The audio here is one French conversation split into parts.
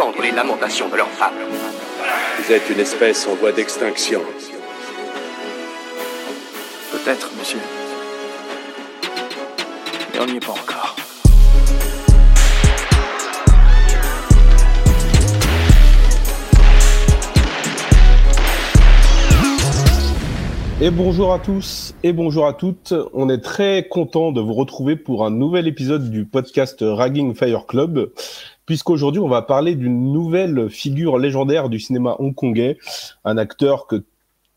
entendre les lamentations de leurs femmes. Vous êtes une espèce en voie d'extinction. Peut-être, monsieur. Mais on n'y est pas encore. Et bonjour à tous et bonjour à toutes. On est très content de vous retrouver pour un nouvel épisode du podcast Ragging Fire Club, puisqu'aujourd'hui on va parler d'une nouvelle figure légendaire du cinéma hongkongais, un acteur que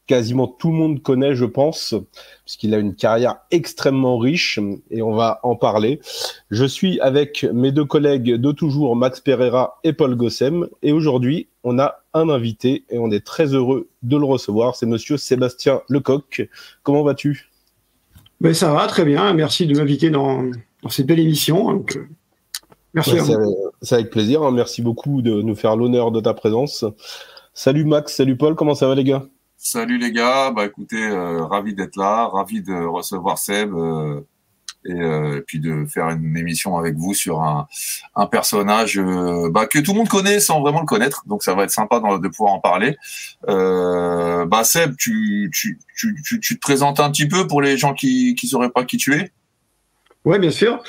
quasiment tout le monde connaît, je pense, puisqu'il a une carrière extrêmement riche et on va en parler. Je suis avec mes deux collègues de toujours, Max Pereira et Paul Gossem, et aujourd'hui, on a un invité et on est très heureux de le recevoir. C'est monsieur Sébastien Lecoq. Comment vas-tu? Ben, Ça va, très bien. Merci de m'inviter dans, cette belle émission. Donc, euh, merci à vous. C'est avec plaisir. Hein. Merci beaucoup de nous faire l'honneur de ta présence. Salut Max, salut Paul, comment ça va les gars? Salut les gars, bah écoutez, euh, ravi d'être là, ravi de recevoir Seb euh, et, puis de faire une émission avec vous sur un, un personnage bah, que tout le monde connaît sans vraiment le connaître, donc ça va être sympa de pouvoir en parler. bah Seb, tu, tu, tu, tu, te présentes un petit peu pour les gens qui qui sauraient pas qui tu es? Ouais, bien sûr.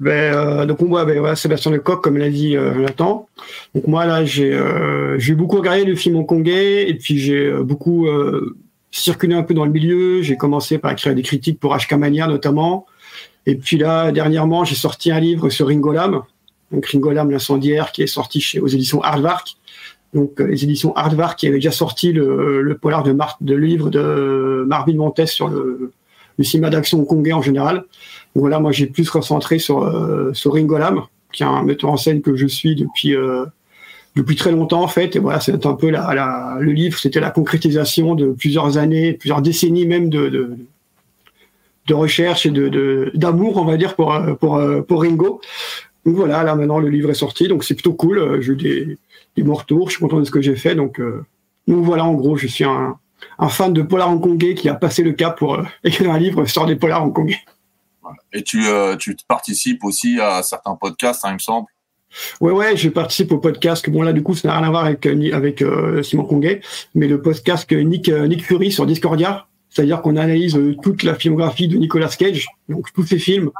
Ben, euh, donc moi, ben, voilà, Sébastien Lecoq, comme l'a dit euh, Nathan. Donc moi là, j'ai euh, beaucoup regardé le film hongkongais et puis j'ai euh, beaucoup euh, circulé un peu dans le milieu. J'ai commencé par écrire des critiques pour HK Mania notamment. Et puis là, dernièrement, j'ai sorti un livre sur Ringo Lam, donc Ringo Lam l'incendiaire, qui est sorti chez aux éditions Hardvark. Donc les éditions Hardvark qui avaient déjà sorti le, le polar de, Mar de livre de Marvin Montes sur le, le cinéma d'action hongkongais en général voilà, moi j'ai plus concentré sur, euh, sur Ringo Lam, qui est un metteur en scène que je suis depuis euh, depuis très longtemps en fait. Et voilà, c'est un peu la, la le livre, c'était la concrétisation de plusieurs années, plusieurs décennies même de, de, de recherche et de d'amour, on va dire, pour pour pour Ringo. Donc voilà, là maintenant le livre est sorti, donc c'est plutôt cool. J'ai eu des, des bons retours, je suis content de ce que j'ai fait. Donc, euh, donc voilà, en gros, je suis un, un fan de polar hongkongais qui a passé le cap pour euh, écrire un livre sur des polars hongkongais. Et tu, euh, tu participes aussi à certains podcasts, hein, il me semble. Ouais, ouais, je participe au podcast. Bon, là, du coup, ça n'a rien à voir avec, euh, euh, Simon Conguet, mais le podcast Nick Fury sur Discordia. C'est-à-dire qu'on analyse toute la filmographie de Nicolas Cage, donc tous ses films,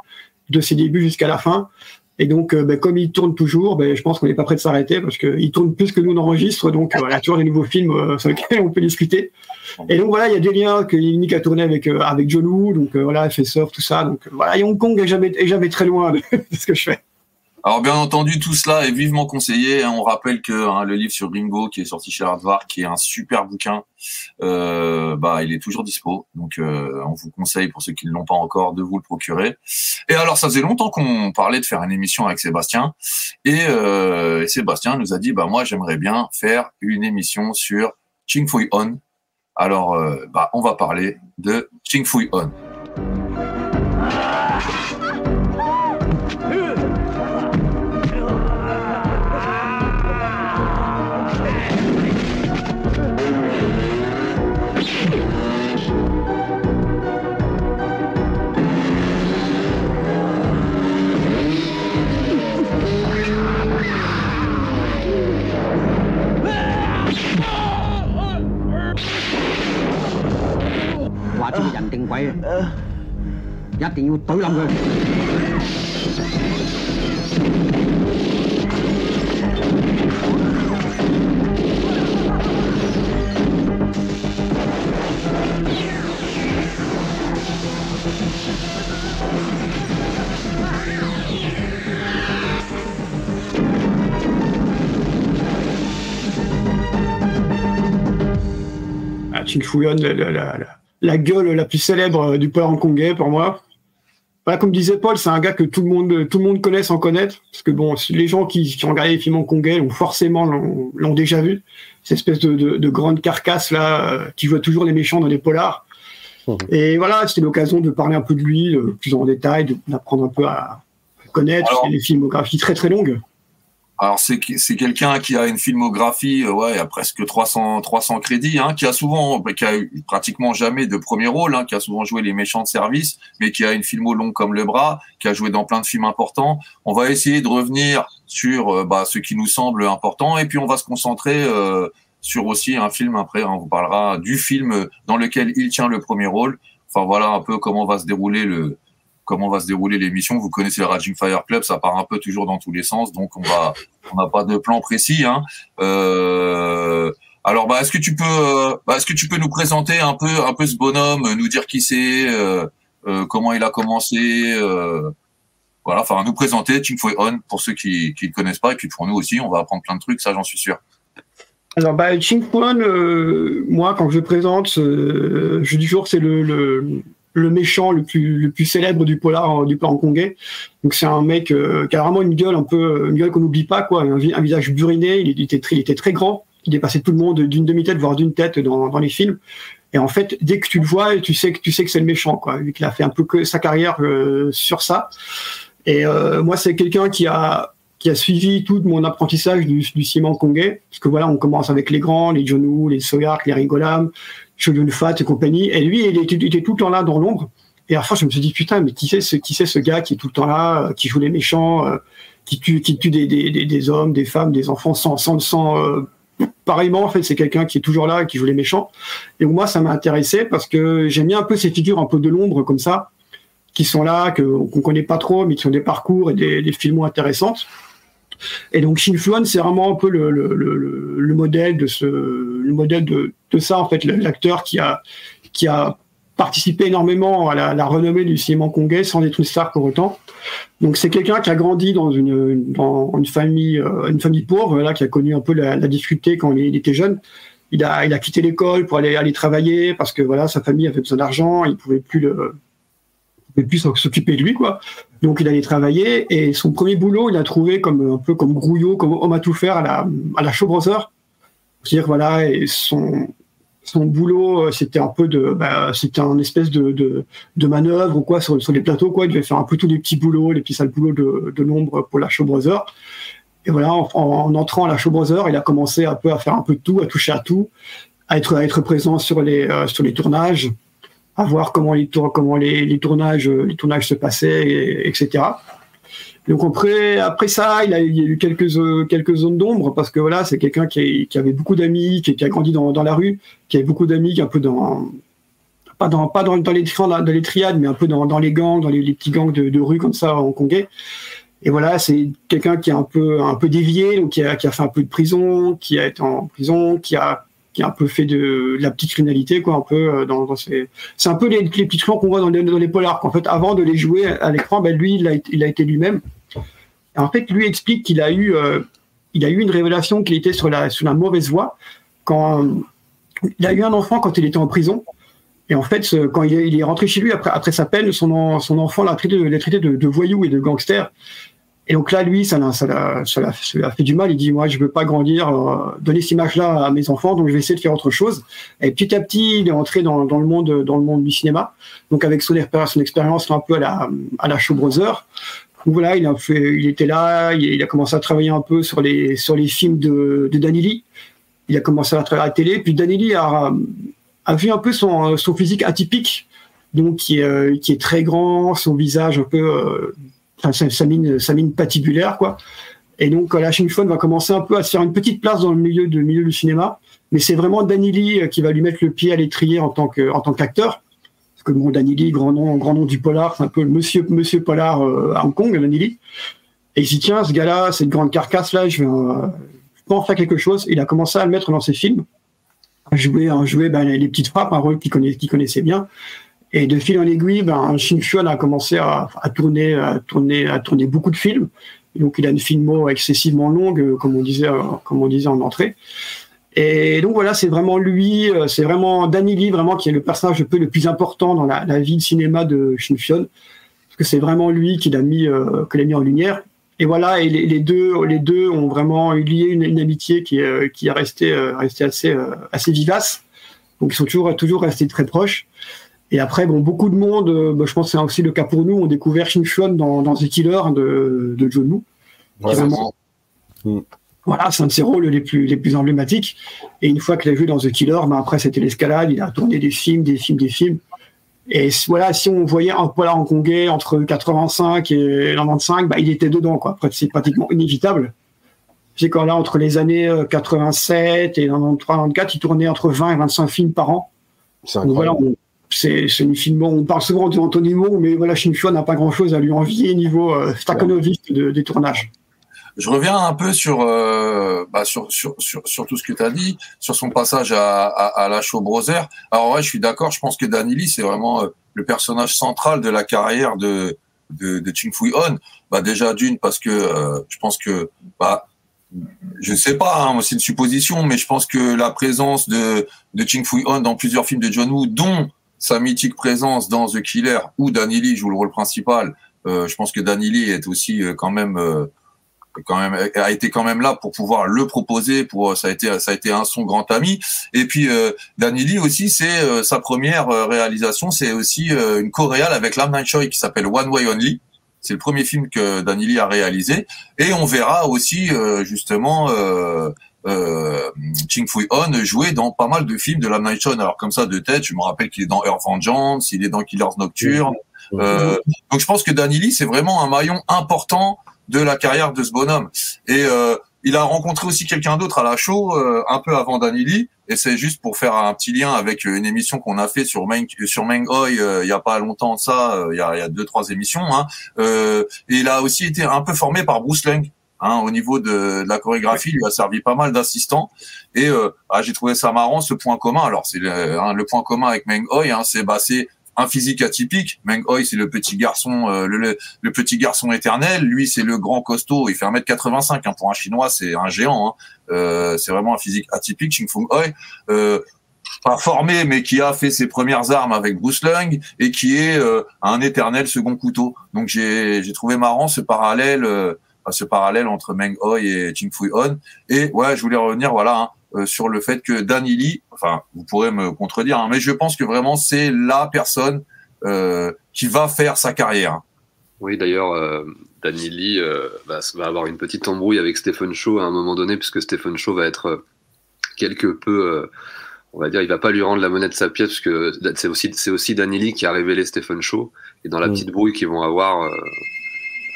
de ses débuts jusqu'à la fin. Et donc, ben, comme il tourne toujours, ben, je pense qu'on n'est pas prêt de s'arrêter parce qu'il tourne plus que nous n'enregistre. Donc, voilà, toujours des nouveaux films euh, sur lesquels on peut discuter. Et donc, voilà, il y a des liens que Nick a tourné avec, euh, avec John Woo. Donc, euh, voilà, surf, tout ça. Donc, voilà, Hong Kong est jamais, est jamais très loin de ce que je fais. Alors bien entendu, tout cela est vivement conseillé. Hein. On rappelle que hein, le livre sur Ringo, qui est sorti chez Hardvar, qui est un super bouquin, euh, bah il est toujours dispo. Donc euh, on vous conseille pour ceux qui ne l'ont pas encore de vous le procurer. Et alors ça faisait longtemps qu'on parlait de faire une émission avec Sébastien, et, euh, Sébastien nous a dit bah moi j'aimerais bien faire une émission sur Ching Fui On. Alors euh, bah on va parler de Ching Fui On. 人定鬼，一定要怼冧佢。Ah, tu fouillonnes la, la, la, la gueule la plus célèbre du power hongkongais pour moi. Voilà, comme disait Paul, c'est un gars que tout le monde, tout le monde connaît sans connaître, parce que bon, les gens qui, qui ont regardé les films hongkongais ont forcément l'ont déjà vu. Cette espèce de, de, de, grande carcasse là, euh, qui voit toujours les méchants dans les polars. Mmh. Et voilà, c'était l'occasion de parler un peu de lui, euh, plus en détail, d'apprendre un peu à connaître. Alors, les filmographies très très longues. Alors c'est c'est quelqu'un qui a une filmographie euh, ouais à presque 300 300 crédits hein, qui a souvent qui a eu pratiquement jamais de premier rôle hein, qui a souvent joué les méchants de service mais qui a une filmo longue comme le bras qui a joué dans plein de films importants. On va essayer de revenir sur euh, bah, ce qui nous semble important et puis on va se concentrer euh, sur aussi un film après on vous parlera du film dans lequel il tient le premier rôle. Enfin voilà un peu comment va se dérouler le comment va se dérouler l'émission. Vous connaissez le Raging Fire Club, ça part un peu toujours dans tous les sens, donc on va, on n'a pas de plan précis. Hein. Euh, alors, bah, est-ce que tu peux, bah, est-ce que tu peux nous présenter un peu, un peu ce bonhomme, nous dire qui c'est, euh, euh comment il a commencé, voilà, enfin, nous présenter Tim Foy On pour ceux qui, qui le connaissent pas, et puis pour nous aussi, on va apprendre plein de trucs, ça, j'en suis sûr. Alors, bah, Ching euh, moi, quand je présente, je dis toujours c'est le, le méchant le plus, le plus célèbre du polar du polar hongkongais. Donc c'est un mec euh, qui a vraiment une gueule un peu une gueule qu'on n'oublie pas quoi, un, visage buriné, il était très, il était très grand, il dépassait tout le monde d'une demi-tête voire d'une tête dans, dans les films. Et en fait, dès que tu le vois, tu sais que tu sais que c'est le méchant quoi, vu qu'il a fait un peu que sa carrière euh, sur ça. Et euh, moi c'est quelqu'un qui a qui a suivi tout mon apprentissage du, du ciment hongkongais, parce que voilà, on commence avec les grands, les John les Soyak, les Ringolam, Shogun Fat et compagnie. Et lui, il était, tout le temps là dans l'ombre. Et à la je me suis dit, putain, mais qui c'est ce, qui c'est ce gars qui est tout le temps là, euh, qui joue les méchants, euh, qui tue, qui tue des, des, des, hommes, des femmes, des enfants sans, sans, sans euh, pareillement, en fait, c'est quelqu'un qui est toujours là qui joue les méchants. Et moi, ça m'a intéressé parce que j'aime bien un peu ces figures un peu de l'ombre comme ça, qui sont là, que, qu'on connaît pas trop, mais qui ont des parcours et des, des films intéressantes. Et donc Shin Fluan, c'est vraiment un peu le, le, le, le, modèle de ça en fait, l'acteur qui a participé énormément à la, renommée du cinéma hongkongais sans être une star pour autant. Donc c'est quelqu'un qui a grandi dans une, euh, famille pauvre là qui a connu un peu la, difficulté quand il était jeune. Il a quitté l'école pour aller travailler parce que voilà sa famille avait besoin d'argent, il pouvait plus le pouvait plus s'occuper de lui quoi. Donc il allait travailler et son premier boulot, il a trouvé comme un peu comme grouillot, comme homme à tout faire à la à la Show Brothers. dire voilà, et son son boulot, euh, c'était un peu de, bah, c'était un espèce de, de, manœuvre ou quoi sur, sur les plateaux quoi. Il devait faire un peu tous les petits boulots, les petits sales boulots de, de l'ombre pour la Show Brothers. Et voilà, en, en, entrant à la Show Brothers, il a commencé un peu à faire un peu de tout, à toucher à tout, à être à être présent sur les euh, sur les tournages à voir comment les, comment les, les tournages, les tournages se passaient, et, etc. Donc après, après ça, il, a, il y a eu quelques, quelques zones d'ombre parce que voilà, c'est quelqu'un qui, qui, avait beaucoup d'amis, qui, a grandi dans, dans, la rue, qui avait beaucoup d'amis, un peu dans pas dans pas dans, dans les dans les triades, mais un peu dans, dans les gangs, dans les, les petits gangs de, rue comme ça hongkongais. Et voilà, c'est quelqu'un qui a un peu un peu dévié, donc qui a, qui a fait un peu de prison, qui a été en prison, qui a un peu fait de, la petite criminalité, quoi, un peu euh, dans, dans ces... C'est un peu les, les petits trucs qu'on voit dans les, dans les polars. En fait, avant de les jouer à l'écran, ben lui, il a, il a été lui-même. En fait, lui explique qu'il a eu, euh, il a eu une révélation qu'il était sur la, sur la mauvaise voie quand il a eu un enfant quand il était en prison. Et en fait, quand il est, rentré chez lui après, après sa peine, son, son enfant l'a traité, l'a traité de, de voyou et de gangster. Et donc là, lui, ça ça l'a, ça l'a, fait du mal. Il dit, moi, je veux pas grandir, euh, donner cette image-là à mes enfants, donc je vais essayer de faire autre chose. Et petit à petit, il est entré dans, dans le monde, dans le monde du cinéma. Donc avec son, expérience un peu à la, à la Show. Donc voilà, il a fait, il était là, il, a commencé à travailler un peu sur les, sur les films de, de Danili. Il a commencé à travailler à la télé. Puis Danili a, a vu un peu son, son physique atypique, donc qui est, qui est très grand, son visage un peu euh, enfin, sa, mine, sa mine patibulaire, quoi. Et donc, la Fun va commencer un peu à se faire une petite place dans le milieu, du cinéma. Mais c'est vraiment Danny Lee euh, qui va lui mettre le pied à l'étrier en tant qu'acteur. Parce que bon, Danny Lee, grand nom, grand nom du polar, c'est un peu monsieur, monsieur polar euh, à Hong Kong, Danny Lee. Et il dit, tiens, ce gars-là, cette grande carcasse là, je vais, euh, je en faire quelque chose. Il a commencé à le mettre dans ses films. À jouer, à jouer ben, les petites frappes, un rôle qu'il connaissait bien. Et de fil en aiguille, ben, Shin Chuan a commencé à, à, tourner, à tourner, à tourner beaucoup de films. donc, il a une filmo excessivement longue, euh, comme on disait, euh, comme on disait en entrée. Et donc voilà, c'est vraiment lui, euh, c'est vraiment Danny Lee, vraiment qui est le personnage peu le plus important dans la, la vie de cinéma de Shin Chuan, parce que c'est vraiment lui qui l'a mis, euh, l'a mis en lumière. Et voilà, et les, deux, les deux ont vraiment lié une, une amitié qui, est, qui est restée, restée assez, assez vivace. Donc ils sont toujours, toujours restés très proches. Et après, bon, beaucoup de monde, euh, bah, je pense que c'est aussi le cas pour nous, ont découvert Shin Chuan dans, dans The Killer de, de John Woo. Ouais, Mm. Voilà, c'est un de ses rôles les plus, les plus emblématiques. Et une fois qu'il a joué dans The Killer, ben après c'était l'escalade, il a tourné des films, des films, des films. Et voilà, si on voyait un polar hongkongais entre 85 et 95, bah, il était dedans, quoi. Après, c'est pratiquement inévitable. C'est quand là, entre les années euh, 87 et 93, 94, il tournait entre 20 et 25 films par an. C'est Donc voilà, incroyable. C'est bon, On parle souvent d'Anthony Moore, mais voilà, Shin Chuan n'a pas grand chose à lui envier niveau euh, Stakhanoviste de, des tournages. Je reviens un peu sur, euh, bah, sur, sur, sur, tout ce que tu as dit, sur son passage à, à, à la Show Brother. Alors ouais, je suis d'accord, je pense que Danny Lee, c'est vraiment euh, le personnage central de la carrière de, de, de Ching Fui On. Bah, déjà d'une, parce que euh, je pense que, bah, je sais pas, hein, c'est une supposition, mais je pense que la présence de, de Ching Fui On dans plusieurs films de John Woo, dont sa mythique présence dans The Killer, où Danny Lee joue le rôle principal, euh, je pense que Danny Lee est aussi euh, quand même... euh, quand même a été quand même là pour pouvoir le proposer pour ça a été ça a été un son grand ami. Et puis euh, Danny Lee aussi c'est euh, sa première euh, réalisation c'est aussi euh, une coréale avec Lam Nam Choi qui s'appelle One Way Only. C'est le premier film que Danny Lee a réalisé. Et on verra aussi euh, justement euh, euh, Ching Fui On jouer dans pas mal de films de Lam Nam Choi alors comme ça de tête je me rappelle qu'il est dans Earth Vengeance il est dans Killers Nocturne euh, donc je pense que Danny Lee c'est vraiment un maillon important de la carrière de ce bonhomme. Et euh, il a rencontré aussi quelqu'un d'autre à la show euh, un peu avant Danny Lee. Et c'est juste pour faire un petit lien avec euh, une émission qu'on a fait sur Meng sur Meng Hoi euh, il y a pas longtemps de ça, euh, il y, a, il y a deux trois émissions. Hein. Euh, et il a aussi été un peu formé par Bruce Lang. Hein, au niveau de, de la chorégraphie, il lui a servi pas mal d'assistants et euh, ah, j'ai trouvé ça marrant ce point commun. Alors c'est le, hein, le point commun avec Meng Hoi, hein, c'est bah c'est un physique atypique. Meng Hoi, c'est le petit garçon, euh, le, le, petit garçon éternel. Lui, c'est le grand costaud. Il fait 1m85. Hein. Pour un Chinois, c'est un géant. Hein. Euh, c'est vraiment un physique atypique. Ching Fung Hoi, euh, pas formé, mais qui a fait ses premières armes avec Bruce Lung et qui est euh, un éternel second couteau. Donc j'ai j'ai trouvé marrant ce parallèle, euh, ce parallèle entre Meng Hoi et Ching Fui On. Et ouais, je voulais revenir, voilà. Hein, euh, sur le fait que Danny Lee, enfin, vous pourrez me contredire, hein, mais je pense que vraiment c'est la personne euh, qui va faire sa carrière. Oui, d'ailleurs, euh, Danny Lee euh, va, va avoir une petite embrouille avec Stephen Shaw à un moment donné, puisque Stephen Shaw va être quelque peu, on va dire, il va pas lui rendre la monnaie de sa pièce, parce que c'est aussi, c'est aussi Danny Lee qui a révélé Stephen Shaw, et dans la Mm. petite brouille qu'ils vont avoir, euh,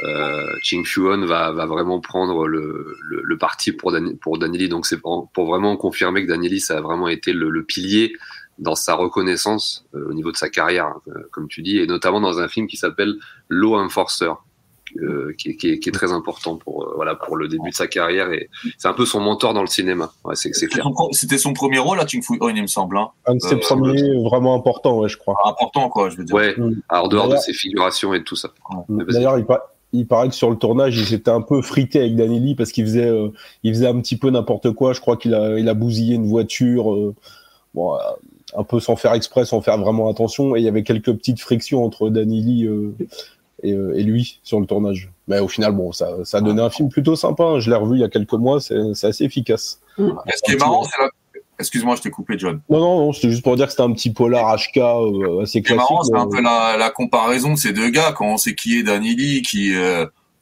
euh, Ching Chuan va, va vraiment prendre le, le, le parti pour, Dan, pour Danny Lee. Donc c'est pour, pour vraiment confirmer que Danny Lee, ça a vraiment été le, le pilier dans sa reconnaissance euh, au niveau de sa carrière, hein, euh, comme tu dis, et notamment dans un film qui s'appelle Law Enforcer, euh, qui, est, qui, est, qui, est, très important pour euh, voilà pour le début de sa carrière et c'est un peu son mentor dans le cinéma. Ouais, c'est clair. C'était son premier rôle à Ching Fu On, il me semble. Hein. Un de ses euh, premiers vraiment importants, ouais, je crois. Important, quoi, je veux dire. Ouais. Mmh. Alors dehors de ses figurations et tout ça. D'ailleurs, il, pa il, paraît que sur le tournage, ils étaient un peu frités avec Danny Lee parce qu'il faisait, euh, il faisait un petit peu n'importe quoi. Je crois qu'il a, il bousillé une voiture. euh, bon, un peu sans faire exprès, sans faire vraiment attention. Et il y avait quelques petites frictions entre Danny Lee euh, et, euh, lui sur le tournage. Mais au final, ça, ça a donné un film plutôt sympa. Hein. Je l'ai revu il y a quelques mois, c'est assez efficace. Excuse-moi, je t'ai coupé, John. Non, non, non, c'était juste pour dire que c'était un petit polar HK euh, assez classique. C'est marrant, c'est un peu la, la, comparaison de ces deux gars quand on sait qui est Danny Lee, qui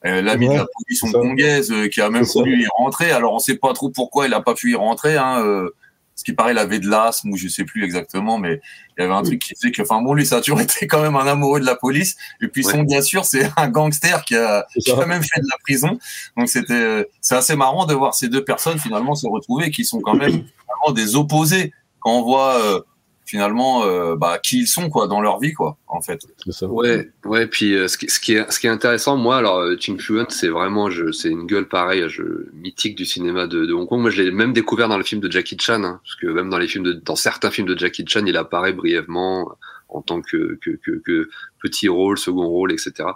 euh, l'ami ouais, de la police hongkongaise, euh, qui a même voulu y rentrer. Alors on sait pas trop pourquoi il a pas pu y rentrer. Hein, euh, ce qui paraît, il avait de l'asthme ou je sais plus exactement, mais il y avait un truc qui faisait que, enfin bon, lui, ça a toujours été quand même un amoureux de la police. Et puis son, bien sûr, c'est un gangster qui a, qui a même fait de la prison. Donc c'était, c'est assez marrant de voir ces deux personnes finalement se retrouver, qui sont quand même vraiment des opposés quand on voit euh, finalement euh, bah, qui ils sont quoi dans leur vie quoi en fait. Ça. Ouais, ouais. Puis euh, ce, qui, ce, qui est, ce qui est intéressant, moi, alors Ching Fluent, c'est vraiment, je, c'est une gueule pareille, je, mythique du cinéma de, de Hong Kong. Moi, je l'ai même découvert dans le film de Jackie Chan, hein, parce que même dans les films de, dans certains films de Jackie Chan, il apparaît brièvement en tant que, que, que, que petit rôle, second rôle, etc.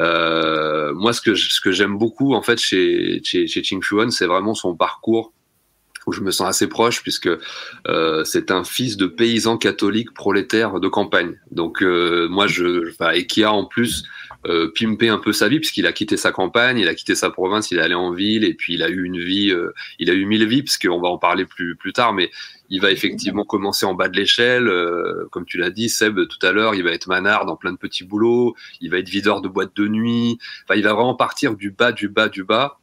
Euh, moi, ce que ce que j'aime beaucoup en fait chez chez, chez Ching Fluent, c'est vraiment son parcours où je me sens assez proche puisque euh, c'est un fils de paysan catholique prolétaire de campagne. Donc euh, moi je enfin, et qui a en plus euh, pimpé un peu sa vie puisqu'il a quitté sa campagne, il a quitté sa province, il est allé en ville et puis il a eu une vie, euh, il a eu mille vies parce qu'on va en parler plus plus tard, mais il va effectivement commencer en bas de l'échelle, euh, comme tu l'as dit Seb tout à l'heure, il va être manard dans plein de petits boulots, il va être videur de boîtes de nuit, enfin il va vraiment partir du bas du bas du bas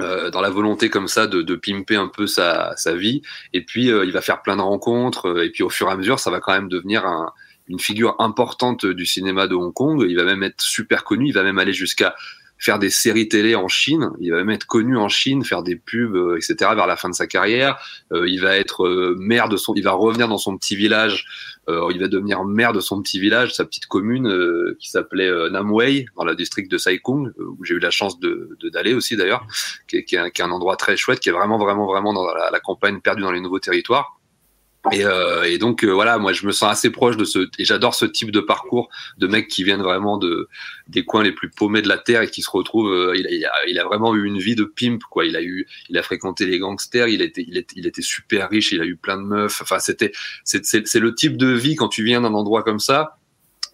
euh, dans la volonté comme ça de, de pimper un peu sa, sa vie. Et puis, euh, il va faire plein de rencontres. euh, Et puis, au fur et à mesure, ça va quand même devenir un- une figure importante du cinéma de Hong Kong. Il va même être super connu. Il va même aller jusqu'à faire des séries télé en Chine. Il va même être connu en Chine, faire des pubs, euh, etc. vers la fin de sa carrière. Euh, il va être euh, maire de son, il va revenir dans son petit village. Il va devenir maire de son petit village, sa petite commune qui s'appelait Namway, dans le district de euh, où j'ai eu la chance de d'aller aussi d'ailleurs, qui est un endroit très chouette, qui est vraiment vraiment vraiment dans la, la campagne perdue dans les nouveaux territoires. Et, euh, et donc euh, voilà, moi je me sens assez proche de ce et j'adore ce type de parcours de mecs qui viennent vraiment de des coins les plus paumés de la terre et qui se retrouvent. euh, il, a, il, a, il a vraiment eu une vie de pimp quoi. Il a eu, il a fréquenté les gangsters. Il était, il était, il était super riche. Il a eu plein de meufs. Enfin c'était, c'est le type de vie quand tu viens d'un endroit comme ça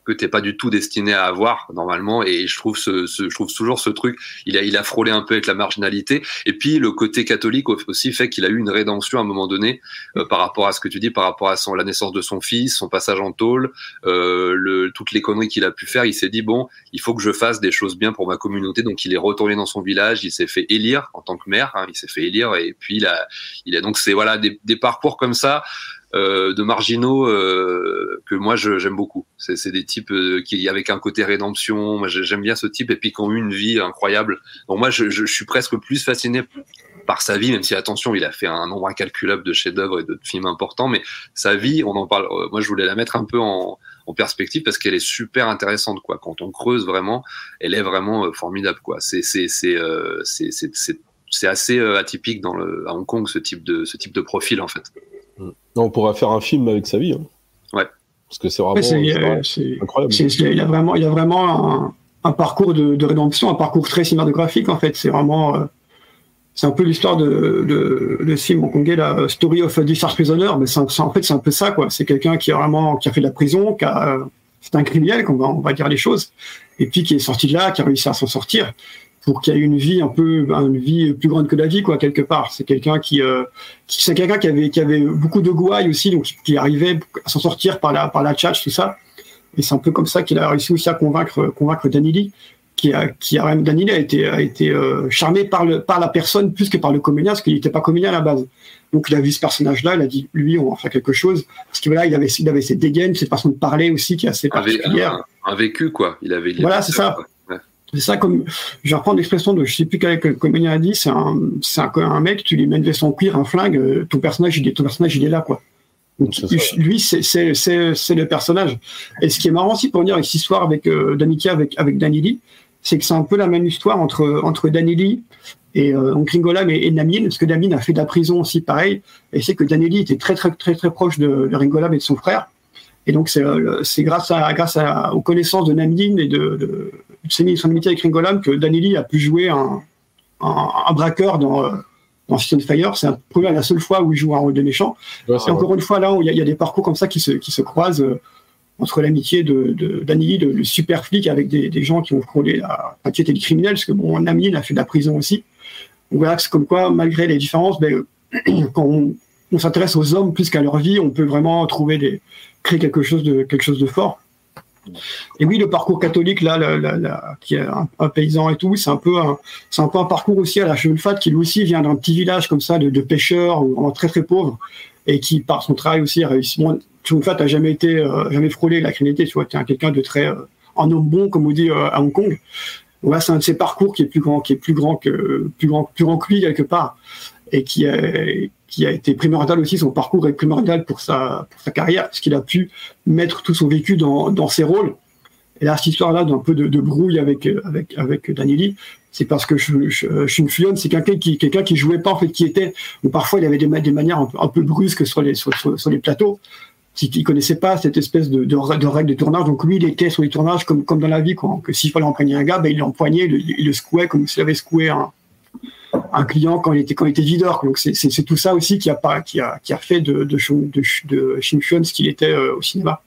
que t'es pas du tout destiné à avoir normalement. Et je trouve ce, ce je trouve toujours ce truc il a il a frôlé un peu avec la marginalité. Et puis le côté catholique aussi fait qu'il a eu une rédemption à un moment donné euh, par rapport à ce que tu dis par rapport à son la naissance de son fils son passage en tôle euh, le toutes les conneries qu'il a pu faire. Il s'est dit bon il faut que je fasse des choses bien pour ma communauté. Donc il est retourné dans son village il s'est fait élire en tant que maire hein, il s'est fait élire et puis il a il a donc c'est voilà des, des parcours comme ça de marginaux euh, que moi j'aime beaucoup. C'est des types euh, qui avec un côté rédemption. Moi j'ai- j'aime bien ce type et puis qui ont eu une vie incroyable. Donc moi je, je, suis presque plus fasciné par sa vie, même si attention il a fait un nombre incalculable de chefs-d'œuvre et de films importants, mais sa vie on en parle. euh, moi je voulais la mettre un peu en, en perspective parce qu'elle est super intéressante quoi. Quand on creuse vraiment, elle est vraiment euh, formidable quoi. C'est c'est c'est euh, c'est assez euh, atypique dans le, à Hong Kong ce type de ce type de profil en fait. On pourra faire un film avec sa vie. hein. Ouais. Parce que c'est vraiment Ouais, c'est- c'est euh, vrai, c'est- incroyable. c'est- c'est- il a vraiment, il a vraiment un, un parcours de, de rédemption, un parcours très cinématographique en fait. C'est vraiment, euh, c'est un peu l'histoire de, de, de ce film hongkongais, la Story of a Discharged Prisoner. Mais c'est en fait, c'est un peu ça quoi. C'est quelqu'un qui a vraiment, qui a fait de la prison, qui a, euh, c'est un criminel, qu'on va, on va dire les choses, et puis qui est sorti de là, qui a réussi à s'en sortir pour qu'il ait une vie un peu, une vie plus grande que la vie quoi quelque part. C'est quelqu'un qui, euh, qui c'est quelqu'un qui avait, qui avait beaucoup de gouailles aussi, donc qui arrivait à s'en sortir par la, par la tchatch, tout ça. Et c'est un peu comme ça qu'il a réussi aussi à convaincre, convaincre Danili, qui a, qui a, Danili a été, a été euh, charmé par, le, par la personne plus que par le comédien, parce qu'il n'était pas comédien à la base. Donc il a vu ce personnage-là, il a dit, lui, on va faire quelque chose. Parce que voilà, il avait, il avait ses dégaines, ses façons de parler aussi, qui est assez particulière. un, un vécu quoi. Il avait. il Voilà, c'est ça. C'est ça comme, je vais reprendre l'expression de, je sais plus quel comédien a dit, c'est un, c'est un, un mec, tu lui mets une veste en cuir, un flingue, euh, ton personnage, il est, ton personnage, il est là, quoi. Donc, lui, c'est, c'est, c'est, c'est le personnage. Et ce qui est marrant aussi pour dire avec cette histoire avec, euh, d'amitié avec, avec Danili, c'est que c'est un peu la même histoire entre, entre Danili et, euh, donc Ringolam et, et Namine, parce que Namine a fait de la prison aussi, pareil. Et c'est que Danili était très, très, très, très proche de, de Ringolam et de son frère. Et donc, c'est, euh, c'est grâce, à, grâce à, aux connaissances de Namine et de, de, de son amitié avec Ringolam que Danili a pu jouer un, un, un braqueur dans, euh, dans Citizen Fire. C'est la seule fois où il joue un rôle de méchant. Ouais, c'est vrai. encore une fois, là, où il y, a- il y a des parcours comme ça qui se, qui se croisent euh, entre l'amitié de, de Danili, le, le super flic, avec des, des gens qui ont frôlé la, enfin, qui étaient des criminels, parce que bon, Namine a fait de la prison aussi. Donc voilà, c'est comme quoi, malgré les différences, ben, quand on, on s'intéresse aux hommes plus qu'à leur vie, on peut vraiment trouver des, créer quelque chose de, quelque chose de fort. Et oui, le parcours catholique, là, qui est un, paysan et tout, c'est un peu un, un peu un parcours aussi à la Chevelfat qui lui aussi vient d'un petit village comme ça de, pêcheurs, vraiment très très pauvre, et qui par son travail aussi a réussi. Bon, Chevelfat a jamais été, euh, jamais frôlé la criminalité, tu vois, un- quelqu'un de très, euh, un homme bon comme on dit euh, à Hong Kong. Voilà, c'est un de ses parcours qui est plus grand, qui est plus grand que, plus grand, plus grand que lui quelque part, et qui a, qui été primordial aussi. Son parcours est primordial pour sa, pour sa carrière, parce qu'il a pu mettre tout son vécu dans, ses rôles. Et là, cette histoire-là d'un peu de, brouille avec, avec, avec Danili, c'est parce que je, je, Shin Fuyon, c'est quelqu'un qui, quelqu'un qui jouait pas, en fait, qui était, ou parfois il avait des, ma- des manières un peu, brusques sur les, plateaux. Il ne connaissait pas cette espèce de, de, de règle de tournage. Donc lui, il était sur les tournages comme, comme dans la vie, quoi. Que s'il fallait empoigner un gars, ben, il l'empoignait, il, le- il le secouait comme s'il avait secoué un, un client quand il était, quand il était. Donc c'est, tout ça aussi qui a, fait de, de, Shun- de, de Fuyon ce qu'il était euh, au cinéma.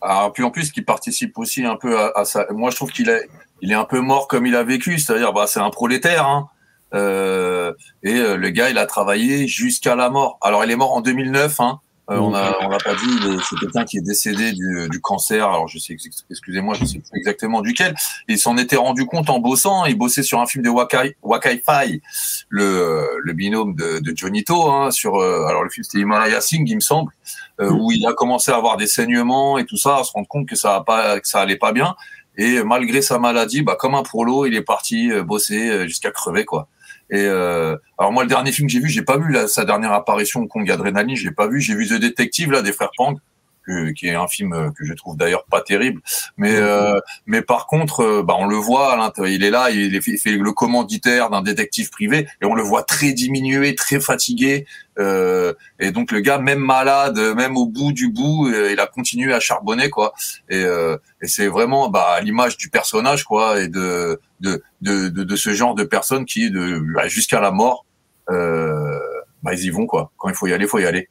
Alors, puis en plus, qui participe aussi un peu à, à ça. Moi, je trouve qu'il est, il est un peu mort comme il a vécu, c'est-à-dire, bah, c'est un prolétaire. Hein. Euh, et euh, le gars, il a travaillé jusqu'à la mort. Alors, il est mort en 2009, hein, Euh, on a, on l'a pas dit, c'est quelqu'un qui est décédé du, du cancer. Alors je sais, ex- excusez-moi, je sais plus exactement duquel. Il s'en était rendu compte en bossant. Il bossait sur un film de Wakai, Wakai Fai, le, le binôme de, de Johnny To, hein, sur. euh, alors le film c'était Himalaya Singh, il me semble, euh, où il a commencé à avoir des saignements et tout ça, à se rendre compte que ça a pas, que ça allait pas bien. Et malgré sa maladie, bah comme un prolo, il est parti euh, bosser euh, jusqu'à crever quoi. Et euh, alors moi le dernier film que j'ai vu, j'ai pas vu la- sa dernière apparition au Kong Adrenaline, j'ai pas vu. J'ai vu The Detective là des frères Pang, que- qui est un film euh, que je trouve d'ailleurs pas terrible. Mais euh, mais par contre, euh, bah on le voit, il est là, il, est- il fait le commanditaire d'un détective privé et on le voit très diminué, très fatigué. Euh, et donc le gars, même malade, même au bout du bout, euh, il a continué à charbonner quoi. Et, euh, et c'est vraiment bah, à l'image du personnage quoi et de de, de de ce genre de personnes qui de bah, jusqu'à la mort, euh, bah, ils y vont quoi. Quand il faut y aller, faut y aller.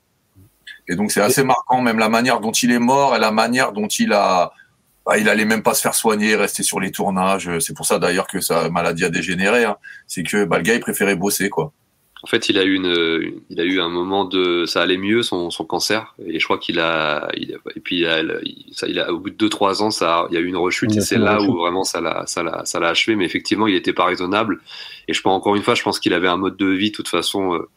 Et donc c'est assez marquant même la manière dont il est mort et la manière dont il a bah, il allait même pas se faire soigner, rester sur les tournages. C'est pour ça d'ailleurs que sa maladie a dégénéré. Hein. C'est que bah, le gars il préférait bosser quoi. En fait, il a eu une, il a eu un moment de, ça allait mieux son, son cancer, et je crois qu'il a, il et puis il a, il- ça, il a, au bout de deux trois ans, ça, il y a eu une rechute, et c'est là rechute. où vraiment ça l'a, ça l'a, ça l'a achevé. Mais effectivement, il était pas raisonnable. Et je pense encore une fois, je pense qu'il avait un mode de vie, de toute façon, euh,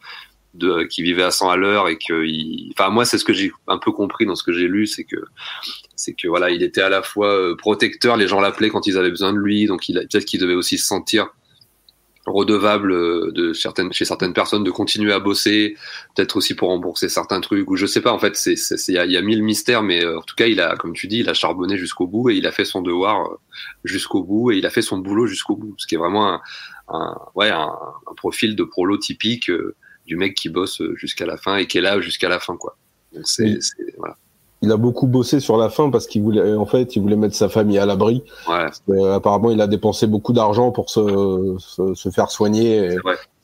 de, qui vivait à 100 à l'heure, et que, il, enfin moi, c'est ce que j'ai un peu compris dans ce que j'ai lu, c'est que, c'est que voilà, il était à la fois euh, protecteur, les gens l'appelaient quand ils avaient besoin de lui, donc il peut-être qu'il devait aussi se sentir redevable euh, de certaines chez certaines personnes de continuer à bosser peut-être aussi pour rembourser certains trucs ou je sais pas en fait il y a, mille mystères mais euh, en tout cas il a comme tu dis il a charbonné jusqu'au bout et il a fait son devoir jusqu'au bout et il a fait son boulot jusqu'au bout ce qui est vraiment un, un ouais un, un profil de prolo typique euh, du mec qui bosse euh, jusqu'à la fin et qui est là jusqu'à la fin quoi donc c'est Oui. c'est- voilà Il a beaucoup bossé sur la fin parce qu'il voulait, en fait, il voulait mettre sa famille à l'abri. ouais Euh, apparemment, il a dépensé beaucoup d'argent pour se, se, se faire soigner. et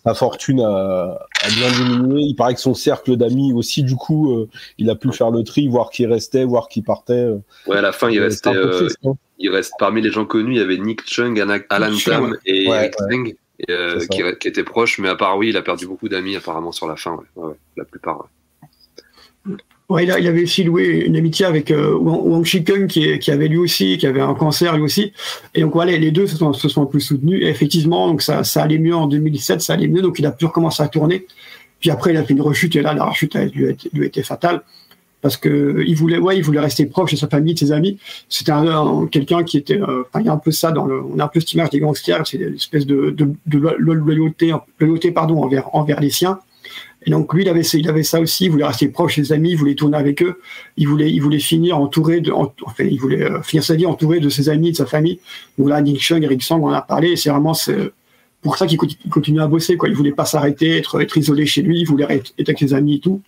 Sa fortune a, a bien diminué. Il paraît que son cercle d'amis aussi, du coup, euh, il a pu faire le tri, voir qui restait, voir qui partait. ouais à la fin il restait euh, hein. il reste parmi les gens connus, il y avait Nick Chung, Alan Chung, Tam et Ouais, Eric ouais. Et, euh, qui, qui étaient proches, mais à part oui, il a perdu beaucoup d'amis apparemment sur la fin, ouais. Ouais, ouais, la plupart. ouais. Ouais, il, a- il avait aussi loué une amitié avec euh, Wang, Wang Shikeng qui, qui avait lui aussi, qui avait un cancer lui aussi. Et donc voilà, les deux se sont, se sont un peu soutenus. Et effectivement, donc ça, ça allait mieux en 2017, ça allait mieux. Donc il a pu recommencer à tourner. Puis après, il a fait une rechute et là, la rechute a- lui a, été- lui a été fatale parce que il voulait, ouais, il voulait rester proche de sa famille, de ses amis. C'était un, un- quelqu'un qui était, euh, il y a un peu ça dans le, on a un peu cette image des gangsters, c'est une espèce de, de, de lo- lo- loyauté, loyauté pardon, envers, les siens. Et donc lui, il avait, ça aussi. Il voulait rester proche de ses amis, il voulait tourner avec eux. Il voulait, il voulait finir entouré enfin, il voulait euh, finir sa vie entouré de ses amis, de sa famille. Donc là, Nick Chung, Eric Sang, on en a parlé. C'est vraiment pour ça qu'il conti- il continuait à bosser. Quoi. Il voulait pas s'arrêter, être, isolé chez lui. Il voulait être avec ses amis et tout.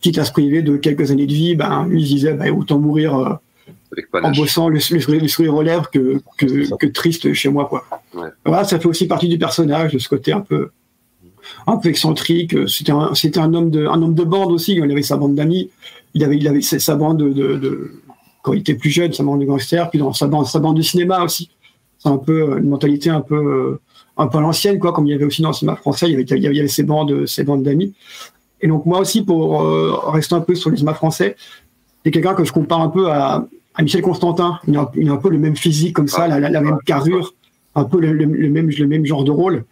Quitte à se priver de quelques années de vie, ben lui disait, ben, autant mourir euh, en bossant le, le sourire, le sourire aux lèvres que, que, triste chez moi. Quoi. Ouais. Voilà, ça fait aussi partie du personnage, de ce côté un peu, un peu excentrique. C'était un, un homme de, un homme de bande aussi. Il avait sa bande d'amis. Il avait, il avait sa, bande de, de, de- quand il était plus jeune, sa bande de gangsters. Puis dans sa bande, sa bande de cinéma aussi. C'est un peu une mentalité un peu, euh, un peu à l'ancienne, quoi. Comme il y avait aussi dans le cinéma français, il y avait, il y avait, il y avait ses bandes, ses bandes d'amis. Et donc moi aussi, pour euh, rester un peu sur le cinéma français, c'est quelqu'un que je compare un peu à, à Michel Constantin. Il a, il a un peu le même physique comme ça, la, la- la même carrure, un peu le, le- le même, le même genre de rôle.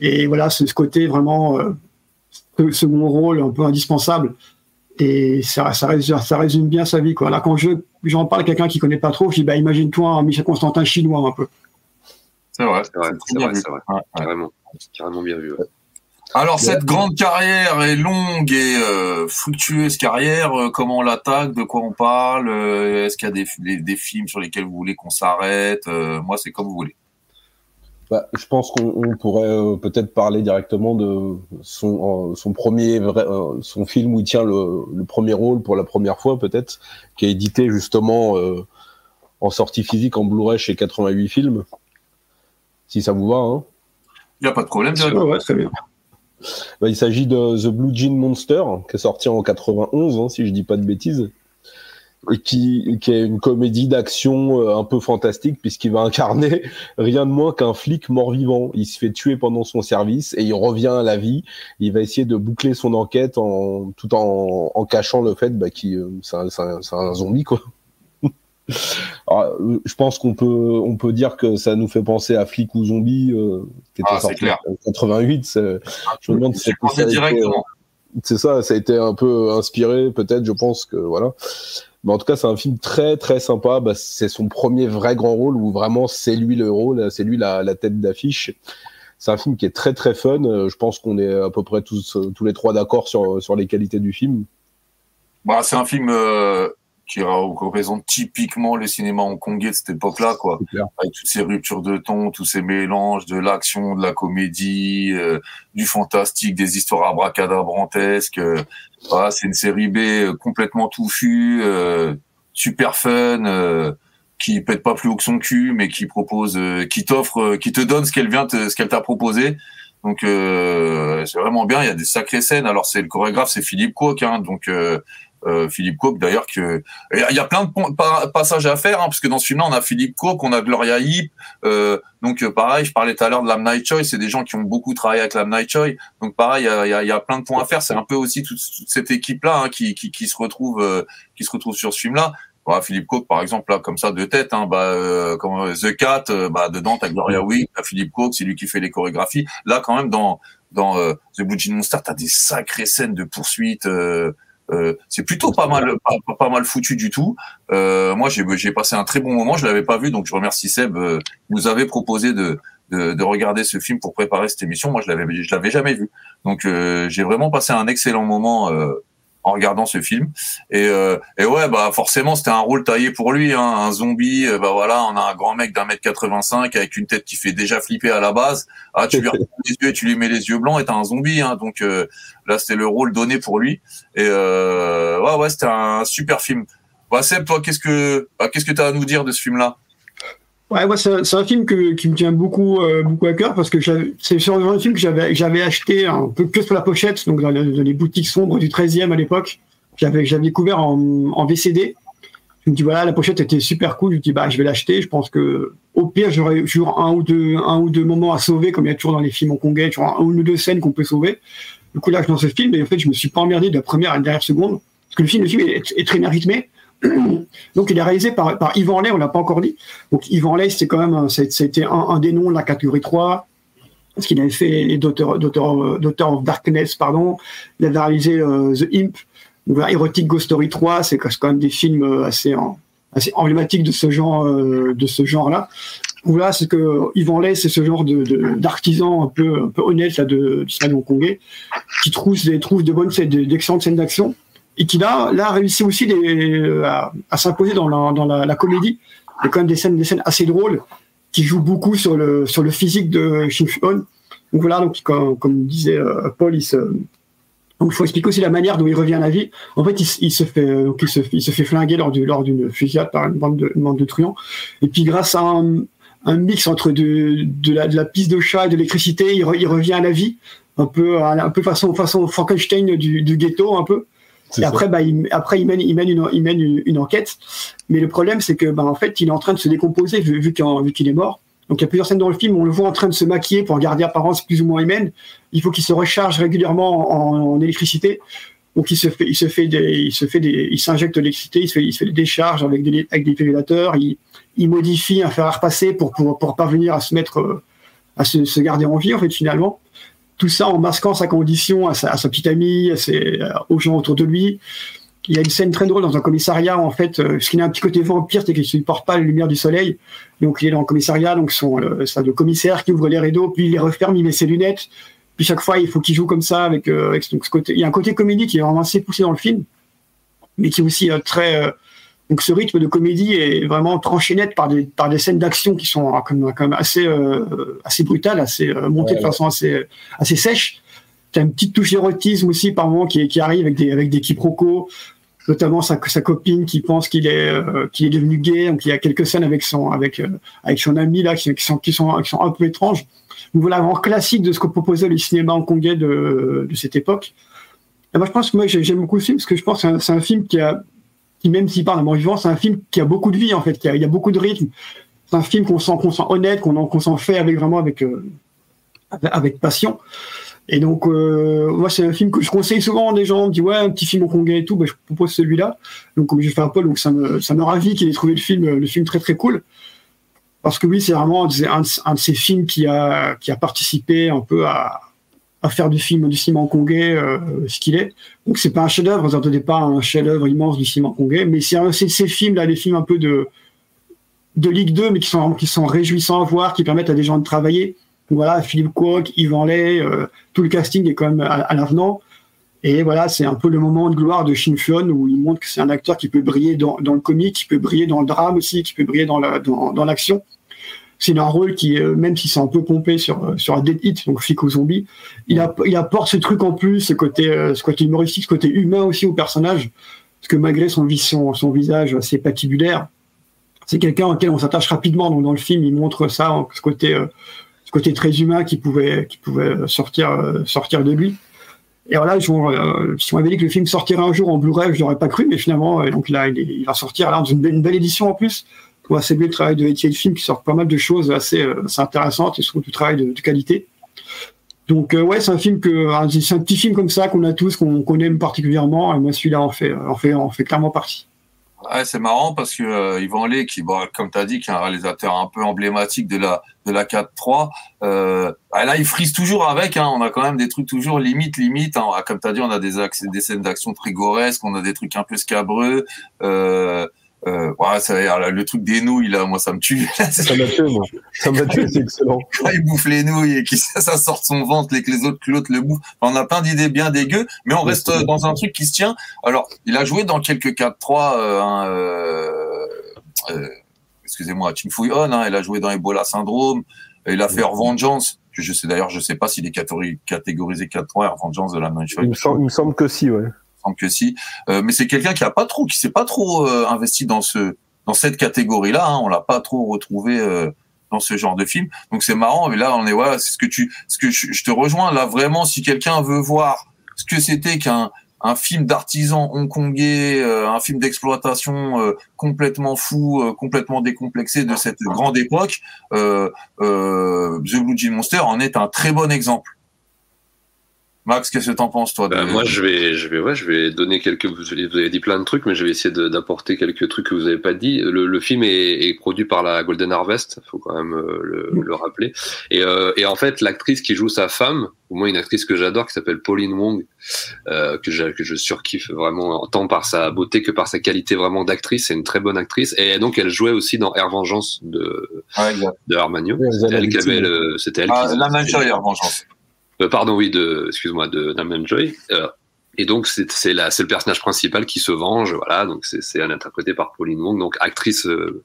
Et voilà, c'est ce côté vraiment euh, ce second rôle un peu indispensable. Et ça, ça, résume, ça résume bien sa vie. Quoi. Là, quand je, j'en parle à quelqu'un qui connaît pas trop, je dis bah, imagine-toi un Michel Constantin chinois un peu. C'est vrai. C'est vrai, c'est vrai, vu. c'est vrai. Ouais, ouais. Carrément, carrément bien vu. ouais. Alors cette grande carrière est longue et euh, fructueuse carrière. euh, comment on l'attaque? De quoi on parle? Euh, Est-ce qu'il y a des, des, des films sur lesquels vous voulez qu'on s'arrête? Euh, Moi, c'est comme vous voulez. Bah, je pense qu'on on pourrait euh, peut-être parler directement de son, euh, son premier vrai, euh, son film où il tient le, le premier rôle pour la première fois peut-être, qui est édité justement euh, en sortie physique en Blu-ray chez 88 films. Si ça vous va, hein. Il n'y a pas de problème. Ouais, ouais, très bien. Bah, il s'agit de The Blue Jean Monster, qui est sorti en 91, hein, si je dis pas de bêtises. et qui, est une comédie d'action euh, un peu fantastique puisqu'il va incarner rien de moins qu'un flic mort-vivant. Il se fait tuer pendant son service et il revient à la vie. Il va essayer de boucler son enquête en tout en, cachant le fait bah, qu'il euh, c'est un zombie quoi. Alors, euh, je pense qu'on peut on peut dire que ça nous fait penser à Flic ou Zombie euh, qui était Ah, c'est sorti clair. en 88. c'est- Je me demande si été, directement. c'est ça, ça a été un peu inspiré, peut-être, je pense que voilà. Mais en tout cas, c'est un film très très sympa. Bah, c'est son premier vrai grand rôle où vraiment c'est lui le rôle, c'est lui la, la tête d'affiche. C'est un film qui est très très fun. Euh, Je pense qu'on est à peu près tous euh, tous les trois d'accord sur sur les qualités du film. Bah, c'est un film euh, qui ra- représente typiquement le cinéma hongkongais de cette époque-là, quoi. Avec toutes ces ruptures de ton, tous ces mélanges de l'action, de la comédie, euh, du fantastique, des histoires abracadabrantesques. euh, voilà, c'est une série B euh, complètement touffue, euh, super fun, euh, qui pète pas plus haut que son cul, mais qui propose, euh, qui t'offre, euh, qui te donne ce qu'elle vient, te- ce qu'elle t'a proposé. Donc euh, c'est vraiment bien. Il y a des sacrées scènes. Alors c'est le chorégraphe, c'est Philippe Coq, hein, donc. Euh, Philippe Coq d'ailleurs que il y a- plein de passages à faire hein, parce que dans ce film-là on a Philippe Coq, on a Gloria Yip, euh, donc euh, pareil je parlais tout à l'heure de Lam Night Choi, c'est des gens qui ont beaucoup travaillé avec Lam Night Choi, donc pareil il y a, y a- plein de points à faire, c'est un peu aussi toute, toute cette équipe-là hein, qui, qui, qui se retrouve qui se retrouve sur ce film-là. Philippe Coq par exemple là comme ça de tête, hein, bah euh, comme The Cat, bah dedans t'as Gloria Yip, t'as Philippe Coq, c'est lui qui fait les chorégraphies. Là quand même dans dans The Boujin Monster t'as des sacrées scènes de poursuite. euh, euh, c'est plutôt pas mal, pas, mal foutu du tout. Euh, moi, j'ai passé un très bon moment. Je l'avais pas vu, donc je remercie Seb. Euh, nous avait proposé de, de de regarder ce film pour préparer cette émission. Moi, je l'avais je l'avais jamais vu. Donc, euh, j'ai vraiment passé un excellent moment en regardant ce film. Et, euh, et ouais, bah forcément, c'était un rôle taillé pour lui, hein, un zombie. euh, bah voilà, on a un grand mec d'un mètre 85 avec une tête qui fait déjà flipper à la base. Ah, tu lui regardes les yeux et tu lui mets les yeux blancs et t'as un zombie. Hein, donc euh, là, c'était le rôle donné pour lui. Et euh, ouais, ouais, c'était un super film. Bah Seb, toi, qu'est-ce que bah, qu'est-ce que t'as à nous dire de ce film-là? Ouais, ouais, c'est c'est un film que, qui me tient beaucoup, euh, beaucoup à cœur parce que c'est sur un film que j'avais, acheté un peu que sur la pochette, donc dans, le- dans les boutiques sombres du 13e à l'époque. J'avais, découvert en, en VCD. Je me dis voilà, la pochette était super cool. Je me dis bah je vais l'acheter. Je pense que au pire j'aurais toujours un ou deux, un ou deux moments à sauver, comme il y a toujours dans les films hongkongais, toujours un ou deux scènes qu'on peut sauver. Du coup là, je lance ce film et en fait je me suis pas emmerdé de la première à la dernière seconde parce que le film, le film est, est très bien rythmé. Donc il est réalisé par, Yvan Lay, on l'a pas encore dit. Donc Yvan Lay, c'était quand même, c'était un, des noms de la catégorie 3. Parce qu'il avait fait les Daughter of Darkness, pardon. Il avait réalisé euh, The Imp. Donc voilà, Erotic Ghost Story 3, c'est quand même des films euh, assez, assez emblématiques de ce genre, euh, de ce genre-là. Voilà, c'est que Yvan Lay, c'est ce genre de, d'artisan un peu, un peu honnête là, de, du cinéma hongkongais, qui trouve des, trouve de bonnes d'excellentes scènes d'action, et qui là, là a réussi aussi des- à, s'imposer dans, la, comédie. Il y a quand même des scènes, des scènes assez drôles qui jouent beaucoup sur le, sur le physique de Shin Fuon. Donc voilà, donc comme, disait euh, Paul, il se, donc faut expliquer aussi la manière dont il revient à la vie. En fait, il, se fait, euh, donc il se, il se fait flinguer lors du, lors d'une fusillade par une bande de, bande de truands. Et puis grâce à un, mix entre de, de la, de piste de chat et de l'électricité, il, re- il revient à la vie, un peu, un peu façon, façon Frankenstein du, du ghetto, un peu. Et après, bah, il, après, il mène, il mène, une, il mène une, une enquête. Mais le problème, c'est que, bah, en fait, il est en train de se décomposer vu, vu qu'il est mort. Donc, il y a plusieurs scènes dans le film où on le voit en train de se maquiller pour garder apparence plus ou moins humaine. Il faut qu'il se recharge régulièrement en, en électricité. Donc, il se fait, il se fait des, il se fait des, il s'injecte de l'électricité, il se fait, il se fait des décharges avec des, avec des défibrillateurs. Il, il modifie un fer à repasser pour, pour, pour parvenir à se mettre, euh, à se, se garder en vie, en fait, finalement tout ça en masquant sa condition à sa, à sa petite amie, à ses, euh, aux gens autour de lui. Il y a une scène très drôle dans un commissariat, en fait, euh, parce qu'il a un petit côté vampire, c'est qu'il ne supporte pas la lumière du soleil. Donc il est dans le commissariat, donc son, le, ça, le commissaire qui ouvre les rideaux, puis il les referme, il met ses lunettes. Puis chaque fois, il faut qu'il joue comme ça avec, euh, avec ce côté. Il y a un côté comédie qui est vraiment assez poussé dans le film, mais qui est aussi euh, très. euh, donc ce rythme de comédie est vraiment tranché net par des, par des scènes d'action qui sont euh, quand même, quand même assez, euh, assez brutales, assez euh, montées de façon assez, assez sèche. T'as une petite touche d'érotisme aussi par moment qui, qui arrive avec des, avec des quiproquos, notamment sa, sa copine qui pense qu'il est, euh, qu'il est devenu gay. Donc il y a quelques scènes avec son, avec, euh, avec son ami là qui, qui sont, qui, sont, qui sont un peu étranges. Donc voilà, vraiment classique de ce que proposait le cinéma hongkongais de, de cette époque. Et moi je pense que moi j'ai- j'aime beaucoup ce film parce que je pense que c'est un, c'est un film qui a qui même s'il parle d'un mort vivant, c'est un film qui a beaucoup de vie en fait, qui a, il y a beaucoup de rythme. C'est un film qu'on sent, qu'on sent honnête, qu'on qu'on s'en fait avec vraiment avec euh, avec, passion. Et donc, euh, moi, c'est un film que je conseille souvent des gens. Me dit, ouais, un petit film hongkongais et tout, bah, je propose celui-là. Donc, comme j'ai fait un peu, donc ça me, ça me ravit qu'il ait trouvé le film, le film très, très cool. Parce que oui, c'est vraiment un, un, de ces films qui a, qui a participé un peu à, à faire du film du cinéma hongkongais euh, ce qu'il est. Donc, c'est pas un chef-d'œuvre, vous n'entendez pas un chef-d'œuvre immense du cinéma hongkongais, mais c'est ces films-là, les films un peu de, de Ligue 2, mais qui sont, qui sont réjouissants à voir, qui permettent à des gens de travailler voilà, Philippe Kwok, Yvan Lay, euh, tout le casting est quand même à, l'avenant. Et voilà, c'est un peu le moment de gloire de Shin Fuon où il montre que c'est un acteur qui peut briller dans, dans, le comique, qui peut briller dans le drame aussi, qui peut briller dans la, dans, dans l'action. C'est un rôle qui, euh, même si c'est un peu pompé sur, euh, sur un dead hit, donc flic aux zombies, il, apporte ce truc en plus, ce côté, ce côté humoristique, ce côté humain aussi au personnage. Parce que malgré son, visage assez patibulaire, c'est quelqu'un auquel on s'attache rapidement. Donc dans le film, il montre ça, ce côté côté très humain qui pouvait, qui pouvait sortir, euh, sortir de lui. Et voilà, euh, si on m'avait dit que le film sortirait un jour en Blu-ray, je n'aurais pas cru, mais finalement, euh, donc là, il, va sortir là, dans une, belle édition en plus. On va le travail de Etienne Film qui sort pas mal de choses assez, intéressantes et surtout du travail de, qualité. Donc ouais, c'est un film que c'est un petit film comme ça qu'on a tous, qu'on aime particulièrement. Et moi, celui-là en fait, en fait, en fait clairement partie. C'est marrant parce que euh, Yvan Lé, qui, comme tu as dit, qui est un réalisateur un peu emblématique de la de la 4-3, euh, bah, là, il frise toujours avec. Hein, on a quand même des trucs toujours limite, limite. Hein, comme tu as dit, on a des, des scènes d'action très goresques, on a des trucs un peu scabreux. Euh, euh, ouais, ça, le truc des nouilles là, moi ça me tue. ça m'a tué, moi. Ça m'a tué, c'est excellent. Quand il bouffe les nouilles et que ça sort de son ventre et que les autres l'autre le bouffent. on a plein d'idées bien dégueu, mais on reste dans un truc qui se tient. Alors, il a joué dans quelques 4-3. Euh, hein, euh, excusez-moi, Tim Fouillon, hein, il a joué dans Ebola Syndrome. Il a fait Vengeance. Je sais d'ailleurs, je sais pas s'il est catégorisé 4-3 Vengeance de la même chose. Il me semble que si, ouais semble que si. Euh, mais c'est quelqu'un qui a pas trop, qui s'est pas trop euh, investi dans ce, dans cette catégorie-là. Hein. On l'a pas trop retrouvé euh, dans ce genre de film. Donc c'est marrant. Mais là, on est voilà, c'est ce que tu, ce que je, te rejoins là vraiment. Si quelqu'un veut voir ce que c'était qu'un un film d'artisan hongkongais, un film d'exploitation complètement fou, complètement décomplexé de cette grande époque, The Blue Jean Monster en est un très bon exemple. Max, qu'est-ce que t'en penses toi bah, Moi, je vais, je vais, ouais, je vais donner quelques. Vous avez dit plein de trucs, mais je vais essayer d'apporter quelques trucs que vous avez pas dit. Le, le film est, est, produit par la Golden Harvest, faut quand même euh, le, le, rappeler. Et, euh, et en fait, l'actrice qui joue sa femme, au moins une actrice que j'adore, qui s'appelle Pauline Wong, euh, que, je, que je surkiffe vraiment tant par sa beauté que par sa qualité vraiment d'actrice. C'est une très bonne actrice. Et donc, elle jouait aussi dans Air Vengeance de, ouais, de Armagno. c'était elle qui avait le, c'était elle ah, qui. La même chose, Air Vengeance. Euh, pardon, oui, de, excuse-moi, de Damon Joy. Euh, et donc c'est c'est le personnage principal qui se venge, voilà. Donc c'est c'est interprété par Pauline Wong, donc actrice euh,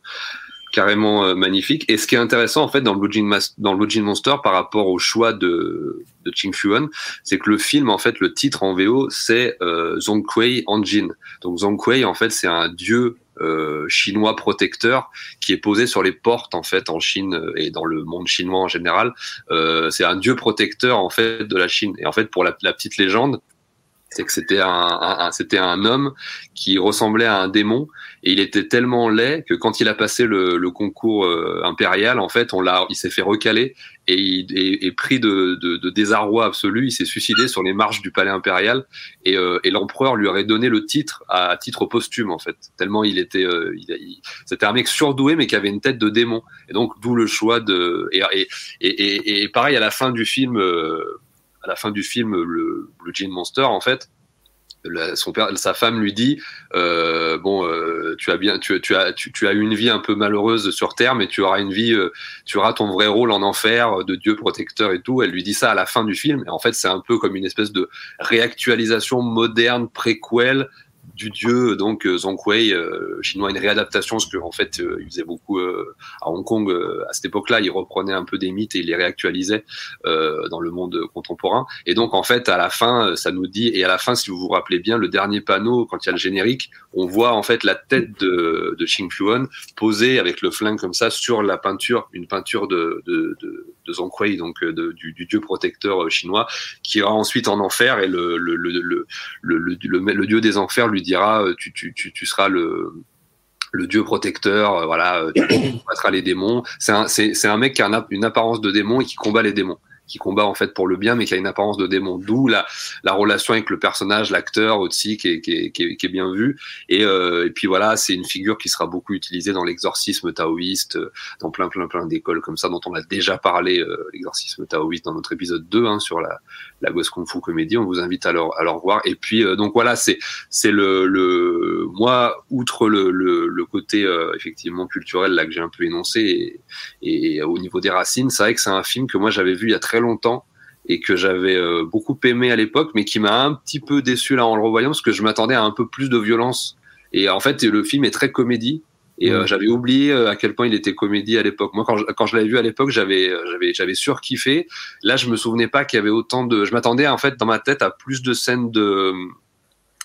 carrément magnifique. Et ce qui est intéressant en fait dans Blue Jean, dans Blue Monster par rapport au choix de, de Ching Fuan, c'est que le film en fait le titre en VO c'est euh, Zhongkui Anjin. Donc Zhongkui en fait c'est un dieu euh, chinois protecteur qui est posé sur les portes en fait en Chine et dans le monde chinois en général. Euh, c'est un dieu protecteur en fait de la Chine. Et en fait, pour la, la petite légende, c'est que c'était un, un c'était un homme qui ressemblait à un démon et il était tellement laid que quand il a passé le, le concours euh, impérial, en fait, on l'a, il s'est fait recaler et il est, pris de, de, de, désarroi absolu. Il s'est suicidé sur les marches du palais impérial et, euh, et l'empereur lui aurait donné le titre à, titre posthume en fait. Tellement il était, euh, il, c'était un mec surdoué mais qui avait une tête de démon. Et donc d'où le choix de et, et, et, et, pareil à la fin du film. À la fin du film, le Blue Jean Monster, en fait, son père, sa femme lui dit euh, bon, euh, tu as bien, tu, as, tu, une vie un peu malheureuse sur terre, mais tu auras une vie, euh, tu auras ton vrai rôle en enfer de Dieu protecteur et tout. Elle lui dit ça à la fin du film, et en fait, c'est un peu comme une espèce de réactualisation moderne, préquelle du dieu donc euh, Zhonghui euh, chinois une réadaptation parce que en fait euh, il faisait beaucoup à Hong Kong à cette époque-là il reprenait un peu des mythes et il les réactualisait dans le monde contemporain. Et donc en fait à la fin ça nous dit et à la fin si vous vous rappelez bien le dernier panneau quand il y a le générique on voit en fait la tête de, de Xing posée avec le flingue comme ça sur la peinture une peinture de, de, de de Zhonghui, donc de, du, dieu protecteur chinois, qui ira ensuite en enfer et le dieu des enfers lui dira tu, tu, seras le dieu protecteur, voilà, tu combattras les démons. C'est un, un mec qui a une apparence de démon et qui combat les démons qui combat en fait pour le bien, mais qui a une apparence de démon. D'où la, la relation avec le personnage, l'acteur aussi, qui est, qui, est, qui, est, qui est bien vu. Et, euh, et puis voilà, c'est une figure qui sera beaucoup utilisée dans l'exorcisme taoïste, euh, dans plein plein plein d'écoles comme ça, dont on a déjà parlé, euh, l'exorcisme taoïste dans notre épisode 2 hein, sur la, la Ghost Kung Fu Comédie. On vous invite à le, à le revoir. Et puis euh, donc voilà, c'est c'est le, le moi outre le, le, le côté euh, effectivement culturel là que j'ai un peu énoncé et, et, au niveau des racines, c'est vrai que c'est un film que moi j'avais vu il y a très longtemps et que j'avais euh, beaucoup aimé à l'époque, mais qui m'a un petit peu déçu là en le revoyant parce que je m'attendais à un peu plus de violence. Et en fait, le film est très comédie. Et euh, j'avais oublié euh, à quel point il était comédie à l'époque. Moi, quand je, quand je l'avais vu à l'époque, j'avais j'avais j'avais surkiffé. Là, je me souvenais pas qu'il y avait autant de. Je m'attendais en fait dans ma tête à plus de scènes de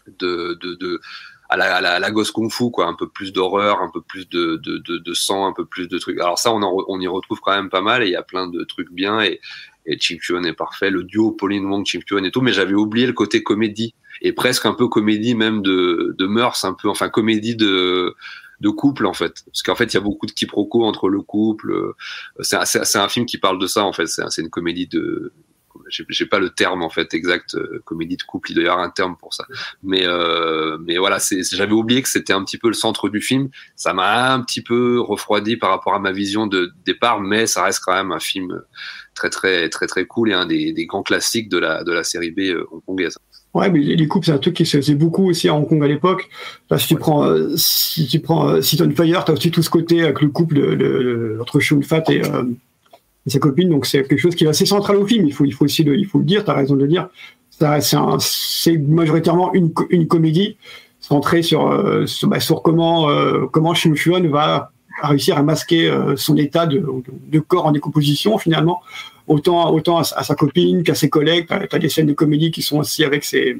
de de, de à la, à la, à la gosse kung fu quoi un peu plus d'horreur un peu plus de, de, de, de, sang un peu plus de trucs alors ça on, en, on y retrouve quand même pas mal et il y a plein de trucs bien et, et Chuan est parfait. Le duo Pauline Wong Chim Chuan et tout. Mais j'avais oublié le côté comédie. Et presque un peu comédie même de, de mœurs un peu enfin comédie de de couple en fait. Parce qu'en fait il y a beaucoup de quiproquos entre le couple. C'est un film qui parle de ça en fait. C'est une comédie de j'ai pas le terme en fait exact euh, comédie de couple il doit y avoir un terme pour ça. Mais euh, mais voilà c'est j'avais oublié que c'était un petit peu le centre du film. Ça m'a un petit peu refroidi par rapport à ma vision de départ mais ça reste quand même un film très très très très cool et un des, des grands classiques de la de la série B euh, hongkongaise. Ouais, mais les couples, c'est un truc qui se faisait beaucoup aussi à Hong Kong à l'époque. Là, si tu prends, euh, si tu prends euh, Season Fire, t'as aussi tout ce côté avec le couple de, de, de entre Shun Fat et, euh, et sa copine. Donc c'est quelque chose qui est assez central au film. Il faut, il faut aussi le, il faut le dire. T'as raison de le dire. C'est majoritairement une, une comédie centrée sur, euh, bah, sur comment, euh, comment Shin Chuan va réussir à masquer euh, son état de, corps en décomposition finalement, autant, autant à, sa copine qu'à ses collègues. Tu as, des scènes de comédie qui sont aussi avec ses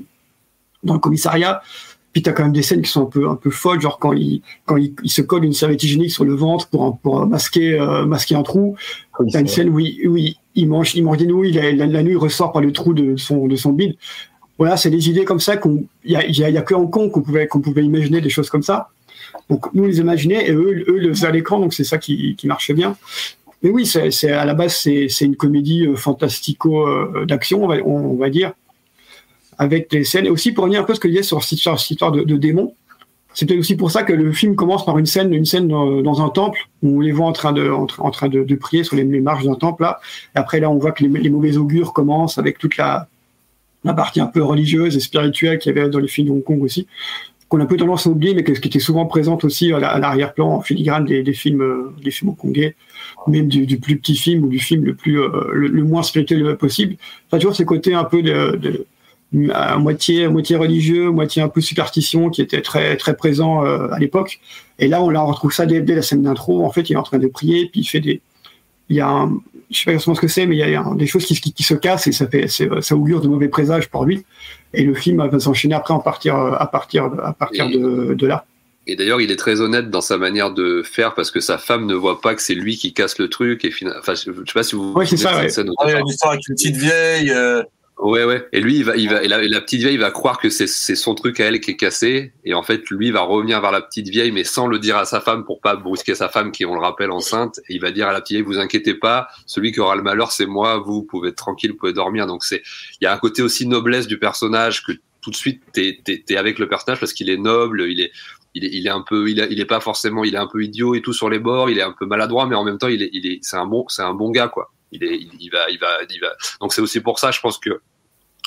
dans le commissariat. Puis t'as quand même des scènes qui sont un peu un peu folles, genre quand il quand il se colle une serviette hygiénique sur le ventre pour pour masquer euh, masquer un trou. Oui, une scène où il, mange il mange des nouilles, la, nuit ressort par le trou de son de son bide. Voilà, c'est des idées comme ça qu'on il y a, y, a, que Hong Kong qu'on pouvait qu'on pouvait imaginer des choses comme ça. Donc nous les imaginait et eux eux le faisaient à l'écran, donc c'est ça qui qui marchait bien. Mais oui, c'est à la base c'est une comédie euh, fantastico euh, d'action on va on, va dire avec des scènes. Et aussi pour revenir un peu à ce que disait sur, sur cette histoire de, de démons, c'est peut-être aussi pour ça que le film commence par une scène, une scène dans, un temple où on les voit en train de, prier sur les, marches d'un temple là. Après là, on voit que les, mauvais augures commencent avec toute la, partie un peu religieuse et spirituelle qu'il y avait dans les films de Hong Kong aussi, qu'on a un peu tendance à oublier, mais qui était souvent présente aussi à l'arrière-plan, en filigrane des, films, des films hongkongais, même du, plus petit film ou du film le plus, euh, le, le, moins spirituel possible. Enfin, toujours ces côtés un peu de, de à moitié moitié religieux, moitié un peu superstition qui était très très présent euh, à l'époque. Et là, on la retrouve ça dès, dès la scène d'intro. En fait, il est en train de prier, puis il fait des, il y a, un, je sais pas exactement ce que c'est, mais il y a un, des choses qui, qui, qui, se cassent et ça fait, ça augure de mauvais présages pour lui. Et le film va s'enchaîner après en partir à partir à partir et, de, de là. Et d'ailleurs, il est très honnête dans sa manière de faire parce que sa femme ne voit pas que c'est lui qui casse le truc. Et finalement, enfin, je sais pas si vous. Oui, c'est ça. Ouais. Ah, il y a une histoire avec une petite vieille. Euh Ouais, ouais. Et lui, il va, il va, et la, la, petite vieille va croire que c'est, c'est son truc à elle qui est cassé. Et en fait, lui va revenir vers la petite vieille, mais sans le dire à sa femme pour pas brusquer sa femme qui, on le rappelle, enceinte. Et il va dire à la petite vieille, vous inquiétez pas, celui qui aura le malheur, c'est moi, vous pouvez être tranquille, vous pouvez dormir. Donc c'est, il y a un côté aussi noblesse du personnage que tout de suite t'es, t'es, t'es avec le personnage parce qu'il est noble, il est, il est, il est un peu, il, a, il est pas forcément, il est un peu idiot et tout sur les bords, il est un peu maladroit, mais en même temps, il est, il est, c'est un bon, c'est un bon gars, quoi. Il est, il, il va, il va, il va. Donc c'est aussi pour ça, je pense que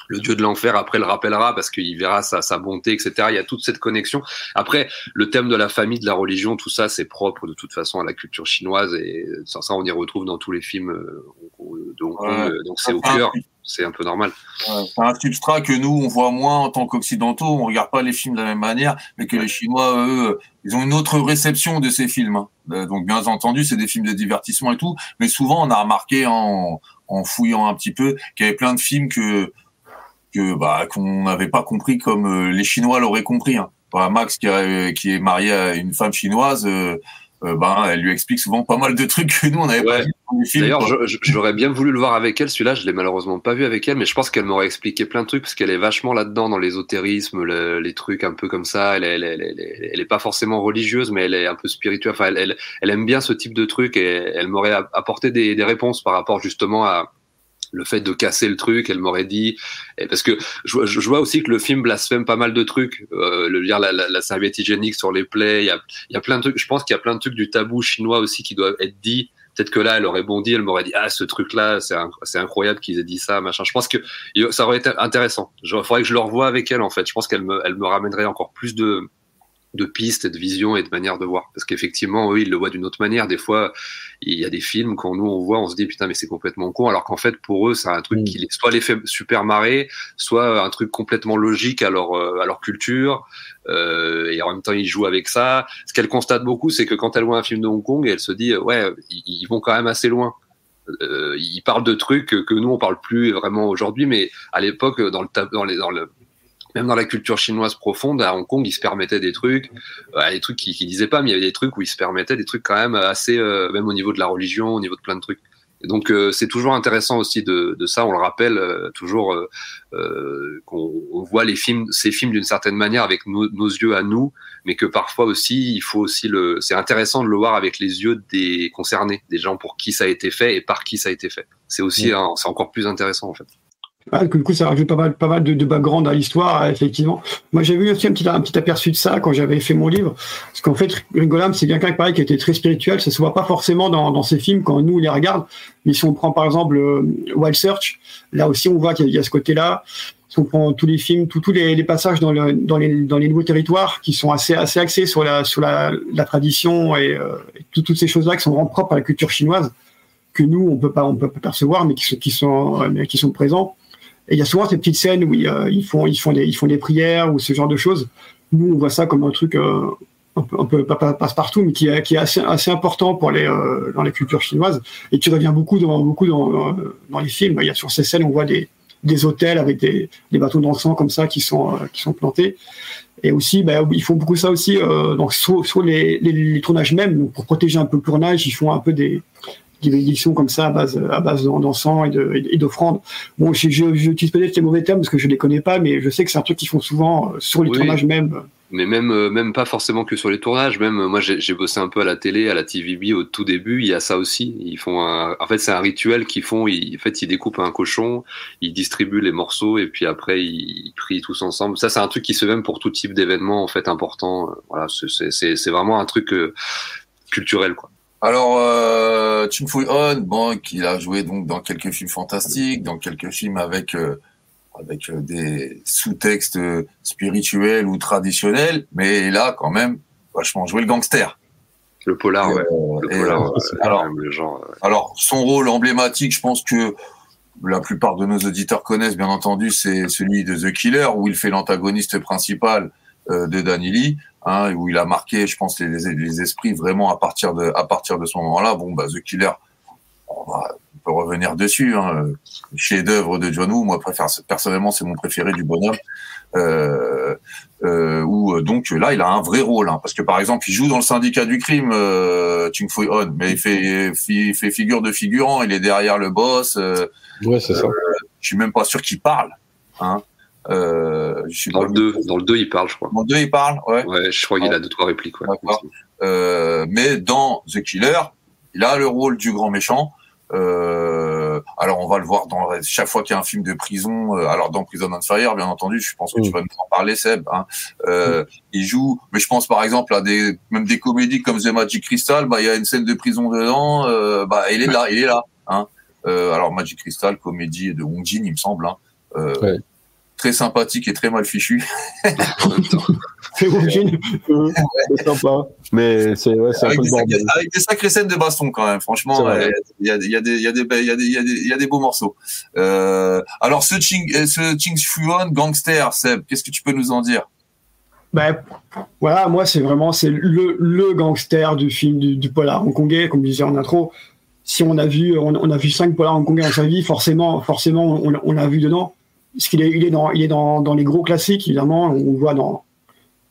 le dieu de l'enfer après le rappellera parce qu'il verra sa, sa, bonté, etc. Il y a toute cette connexion. Après, le thème de la famille, de la religion, tout ça, c'est propre de toute façon à la culture chinoise et ça, ça on y retrouve dans tous les films de Hong Kong. Ouais. Donc c'est au cœur. C'est un peu normal. Ouais, c'est un substrat que nous, on voit moins en tant qu'occidentaux. On regarde pas les films de la même manière, mais que les Chinois, eux, ils ont une autre réception de ces films. Hein. Donc, bien entendu, c'est des films de divertissement et tout. Mais souvent, on a remarqué en, en fouillant un petit peu qu'il y avait plein de films que que bah qu'on n'avait pas compris comme euh, les Chinois l'auraient compris. Hein. Bah, Max qui, a, qui, est marié à une femme chinoise, euh, euh, ben, elle lui explique souvent pas mal de trucs que nous, on n'avait pas vu dans. D'ailleurs, j'aurais bien voulu le voir avec elle. Celui-là, je l'ai malheureusement pas vu avec elle, mais je pense qu'elle m'aurait expliqué plein de trucs parce qu'elle est vachement là-dedans dans l'ésotérisme, le- les trucs un peu comme ça. Elle, elle, elle, elle- est pas forcément religieuse, mais elle est un peu spirituelle. Enfin, elle, aime bien ce type de trucs et elle m'aurait apporté des, des réponses par rapport justement à le fait de casser le truc. Elle m'aurait dit et parce que je, je vois aussi que le film blasphème pas mal de trucs. Euh, le dire la, la, la serviette hygiénique sur les plaies. Il y a, y a plein de trucs. Je pense qu'il y a plein de trucs du tabou chinois aussi qui doivent être dits Peut-être que là, elle aurait bondi, elle m'aurait dit ah ce truc-là, c'est inc- c'est incroyable qu'ils aient dit ça, machin. Je pense que ça aurait été intéressant. Il faudrait que je le revoie avec elle en fait. Je pense qu'elle me, elle me ramènerait encore plus de de pistes et de visions et de manières de voir. Parce qu'effectivement, eux, ils le voient d'une autre manière. Des fois, il y a des films, quand nous, on voit, on se dit, putain, mais c'est complètement con. Alors qu'en fait, pour eux, c'est un truc Mm. qui les, soit les fait super marrer, soit un truc complètement logique à leur, euh, à leur culture. Euh, et en même temps, ils jouent avec ça. Ce qu'elle constate beaucoup, c'est que quand elle voit un film de Hong Kong, elle se dit, euh, ouais, ils, vont quand même assez loin. Euh, ils parlent de trucs que, nous, on parle plus vraiment aujourd'hui, mais à l'époque, dans le, tab- dans les, dans le, même dans la culture chinoise profonde, à Hong Kong, ils se permettaient des trucs, euh, des trucs qu'ils qu'ils disaient pas, mais il y avait des trucs où ils se permettaient des trucs quand même assez, euh, même au niveau de la religion, au niveau de plein de trucs. Et donc euh, c'est toujours intéressant aussi de, de ça. On le rappelle euh, toujours euh, euh, qu'on on voit les films, ces films d'une certaine manière avec nos, nos yeux à nous, mais que parfois aussi il faut aussi le. C'est intéressant de le voir avec les yeux des concernés, des gens pour qui ça a été fait et par qui ça a été fait. C'est aussi, c'est encore plus intéressant en fait. Ah, du coup, ça rajoute pas mal, pas mal de, de background à l'histoire, euh, effectivement. Moi, j'ai vu aussi un petit, un petit aperçu de ça quand j'avais fait mon livre. Parce qu'en fait, Ringolam, c'est quelqu'un pareil qui était très spirituel. Ça se voit pas forcément dans, dans ses films quand nous, on les regarde. Mais si on prend, par exemple, euh, Wild Search, là aussi, on voit qu'il y, a- ce côté-là. Si on prend tous les films, tous les, les passages dans, le, dans, les, dans les nouveaux territoires qui sont assez, assez axés sur la, sur la, la tradition et, euh, toutes ces choses-là qui sont vraiment propres à la culture chinoise que nous, on peut pas, on peut pas percevoir, mais qui qui sont, euh, qui sont présents. Et il y a souvent ces petites scènes où ils, euh, font, ils font des, ils font des prières ou ce genre de choses. Nous, on voit ça comme un truc euh, un peu, passe-partout, mais qui est, qui est assez, assez important pour les, euh, dans les cultures chinoises et qui revient beaucoup dans, beaucoup dans, dans, dans les films. Il y a sur ces scènes, on voit des, des hôtels avec des, des bâtons d'encens comme ça qui sont, euh, qui sont plantés. Et aussi, ben, ils font beaucoup ça aussi euh, donc sur, les, les tournages même, donc pour protéger un peu le tournage, ils font un peu des, des bénédictions comme ça à base, à base d'encens et de- d'offrandes. Bon, je- je- j'utilise peut-être les mauvais termes parce que je les connais pas, mais je sais que c'est un truc qu'ils font souvent euh, sur les Oui. tournages même. mais même euh, même pas forcément que sur les tournages. Même euh, moi j'ai bossé un peu à la télé à la TVB au tout début. Il y a ça aussi. Ils font un, en fait c'est un rituel qu'ils font. Ils, en fait ils découpent un cochon ils distribuent les morceaux et puis après ils, ils prient tous ensemble. Ça c'est un truc qui se fait même pour tout type d'événement en fait important. Voilà c'est- vraiment un truc euh, culturel quoi Alors, euh, Chung Fui On, bon, qui a joué donc dans quelques films fantastiques, dans quelques films avec euh, avec euh, des sous-textes euh, spirituels ou traditionnels, mais là, quand même, vachement joué le gangster. le polar ouais. Euh, le polar ouais, alors, son rôle emblématique, je pense que la plupart de nos auditeurs connaissent, bien entendu, c'est celui de The Killer, où il fait l'antagoniste principal euh, de Danny Lee, hein, où il a marqué, je pense, les, les, les esprits vraiment à partir de, à partir de ce moment-là. Bon, bah, The Killer, on, va- on peut revenir dessus. Hein, chef-d'œuvre de John Woo, moi, préfère, personnellement, c'est mon préféré du bonhomme. Euh, euh, où euh, donc là il a un vrai rôle hein, parce que par exemple il joue dans le syndicat du crime euh, Chung Fui On mais il fait il fait figure de figurant il est derrière le boss euh, Ouais, c'est ça. je suis même pas sûr qu'il parle hein euh, je suis dans le 2 dans le 2 il parle je crois dans le deux, il parle ouais ouais je crois qu'il a deux trois répliques ouais. D'accord. Euh, mais dans The Killer, il a le rôle du grand méchant. Euh, alors on va le voir dans chaque fois qu'il y a un film de prison. euh, alors dans Prison on Fire, bien entendu, je pense que tu Mm. vas nous en parler, Seb. Hein. Euh, Il joue, mais je pense par exemple à des même des comédies comme The Magic Crystal. Bah il y a une scène de prison dedans. Euh, bah il est là, il est là. Hein. Euh, alors Magic Crystal, comédie de Hong Jin, il me semble. Hein. Euh, Ouais. Très sympathique et très mal fichu. C'est sympa. Mais c'est ouais, c'est un avec, peu des sacrées, bordel. avec des sacrées scènes de baston quand même. Franchement, vrai. euh, il y a, il y, il y, a des- il y, a des- il y, a des- il y, a des- il y a des beaux morceaux. Euh, alors ce Ching, euh, ce Ching Fuan gangster, Seb, qu'est-ce que tu peux nous en dire? Ben, voilà, moi, c'est vraiment c'est le, le gangster du film du, du polar hongkongais, comme je disais en intro. Si on a vu, on, on a vu cinq polars hongkongais dans sa vie, forcément, forcément, on, on l'a vu dedans. Parce qu'il est, il est dans, il est dans, dans les gros classiques, évidemment. On le voit dans,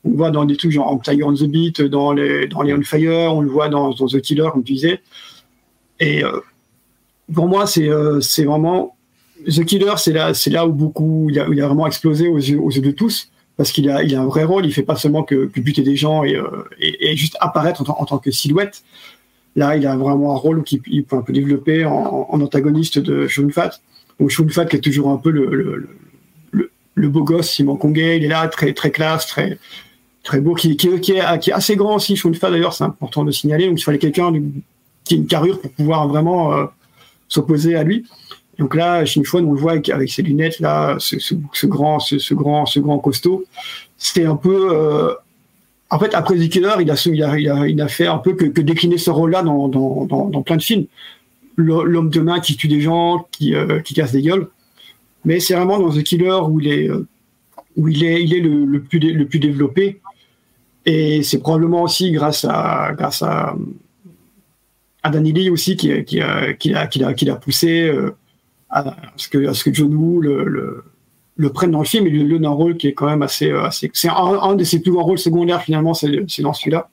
On voit dans des trucs genre Tiger on the Beat, dans les, dans les On Fire, on le voit dans, The Killer, comme tu disais. Et euh, pour moi, c'est euh, c'est vraiment. The Killer, c'est là, là où beaucoup. Il a, il a vraiment explosé aux yeux, aux yeux de tous. Parce qu'il a, il a un vrai rôle, il fait pas seulement que, que buter des gens et, euh, et, juste apparaître en, en tant que silhouette. Là, il a vraiment un rôle qu'il il peut un peu développer en, antagoniste de Shun Fat. Donc Shun Fat qui est toujours un peu le, le, le, beau gosse Simon Kongé, il est là, très, très classe, très, très beau, qui, qui, qui, est, qui est assez grand aussi, Shun Fat d'ailleurs, c'est important de signaler. Donc il fallait quelqu'un qui a une carrure pour pouvoir vraiment euh, s'opposer à lui. Donc là, Shin Fuan, on le voit avec, ses lunettes là, ce, grand, ce, grand, ce grand costaud. C'était un peu, euh, en fait, après The Killer, il a, il a, il a, fait un peu que, que décliner ce rôle-là dans, dans, dans plein de films. L'homme de main qui tue des gens, qui, euh, qui casse des gueules. Mais c'est vraiment dans The Killer où il est, euh, où il est, il est le, le plus, le plus développé. Et c'est probablement aussi grâce à, grâce à, à Danny Lee aussi qui, qui, qui, a, qui, l'a- qui l'a poussé euh, à ce que, à que John Woo le, le, le prenne dans le film et lui donne un rôle qui est quand même assez. assez c'est un, un de ses plus grands rôles secondaires finalement, c'est dans celui-là.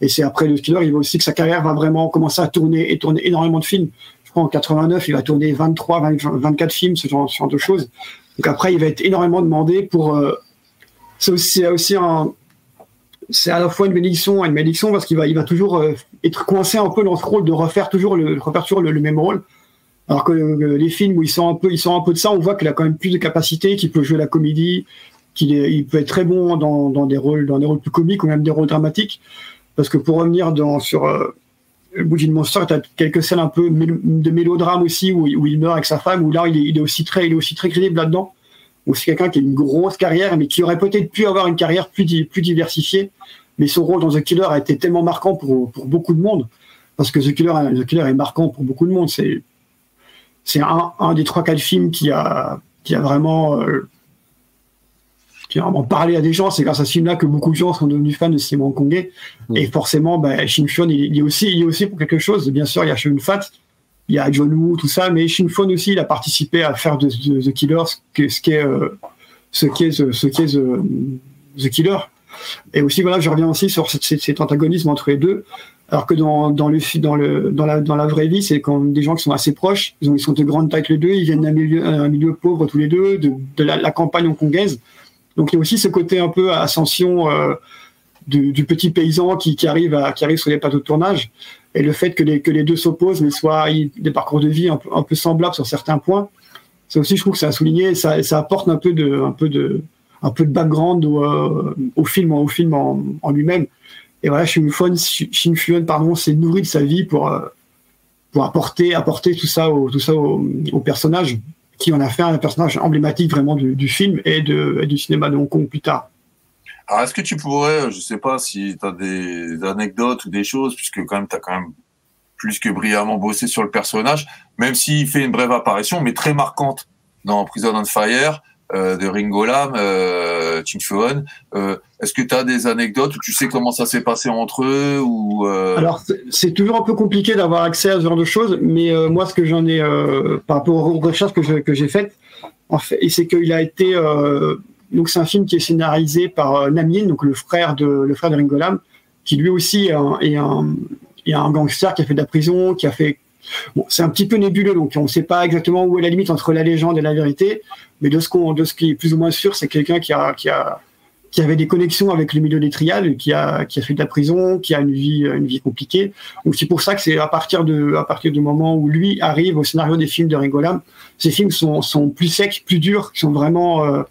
Et c'est après le Killer, il va aussi que sa carrière va vraiment commencer à tourner et tourner énormément de films. Je crois en 89, il va tourner 23, 20, 24 films, ce genre, de choses. Donc après, il va être énormément demandé pour. euh, c'est aussi, aussi un. C'est à la fois une bénédiction et une malédiction parce qu'il va, il va toujours euh, être coincé un peu dans ce rôle de refaire toujours le, le, même rôle. Alors que euh, les films où ils sont un peu, sont un peu de ça, on voit qu'il a quand même plus de capacité, qu'il peut jouer la comédie, qu'il il peut être très bon dans des rôles, dans des rôles plus comiques ou même des rôles dramatiques. Parce que pour revenir sur euh, Bougie de Monster, tu as quelques scènes un peu de mélodrame aussi où, il- où meurt avec sa femme, où là il est, aussi très, il est aussi très crédible là-dedans. Donc c'est quelqu'un qui a une grosse carrière, mais qui aurait peut-être pu avoir une carrière plus, di- plus diversifiée. Mais son rôle dans The Killer a été tellement marquant pour, beaucoup de monde. Parce que The Killer, The Killer est marquant pour beaucoup de monde. C'est, un des trois, quatre films qui a, qui a vraiment, euh, vraiment parlé à des gens. C'est grâce à ce film-là que beaucoup de gens sont devenus fans de Simon Kongé. Et forcément, bah, Shin Fuan, il, il est aussi, il est aussi pour quelque chose. Bien sûr, il y a Shun Fat, il y a John Woo, tout ça, mais Shin Fuan aussi, il a participé à faire de, de- The Killer ce qu'est, ce qu'est, euh, ce qu'est, The- ce qu'est The, The Killer. Et aussi, voilà, je reviens aussi sur cet, antagonisme entre les deux. Alors que dans, dans, le, dans, le, dans, la, dans la vraie vie, c'est quand des gens qui sont assez proches, ils, ont, ils sont de grande taille les deux, ils viennent d'un milieu, un milieu pauvre tous les deux, de, de la, la campagne hongkongaise. Donc il y a aussi ce côté un peu ascension euh, du, petit paysan qui, arrive qui arrive sur les plateaux de tournage. Et le fait que les, que les deux s'opposent, mais soient des parcours de vie un peu, semblables sur certains points, ça aussi, je trouve que ça a souligné, ça, apporte un peu de, un peu de, un peu de background au, euh, film, au film en, lui-même. Et voilà, Shin Fuan, pardon, s'est nourri de sa vie pour, euh, pour apporter, apporter tout ça au, tout ça au personnage, qui en a fait un personnage emblématique vraiment du, film et, du cinéma de Hong Kong plus tard. Alors, est-ce que tu pourrais, je sais pas si tu as des anecdotes ou des choses, puisque quand même, tu as quand même plus que brillamment bossé sur le personnage, même s'il fait une brève apparition, mais très marquante dans Prison on Fire, de Ringo Lam, euh. Euh, Est-ce que tu as des anecdotes tu sais comment ça s'est passé entre eux ou euh... Alors, c'est- toujours un peu compliqué d'avoir accès à ce genre de choses, mais euh, moi, ce que j'en ai, euh, par rapport aux recherches que je- que j'ai faites, en fait, c'est qu'il a été, euh, donc c'est un film qui est scénarisé par euh, Namien, donc le frère de le frère de Ringo Lam, qui lui aussi est un, est un, est un gangster qui a fait de la prison, qui a fait C'est un petit peu nébuleux, donc on ne sait pas exactement où est la limite entre la légende et la vérité. Mais de ce, de ce qui est plus ou moins sûr, c'est quelqu'un qui, a, qui, a, qui avait des connexions avec le milieu des triades, qui a, qui a fait de la prison, qui a une vie, une vie compliquée. Donc c'est pour ça que c'est à partir, du moment où lui arrive au scénario des films de Ringo Lam, ces films sont, sont plus secs, plus durs, qui sont vraiment, euh,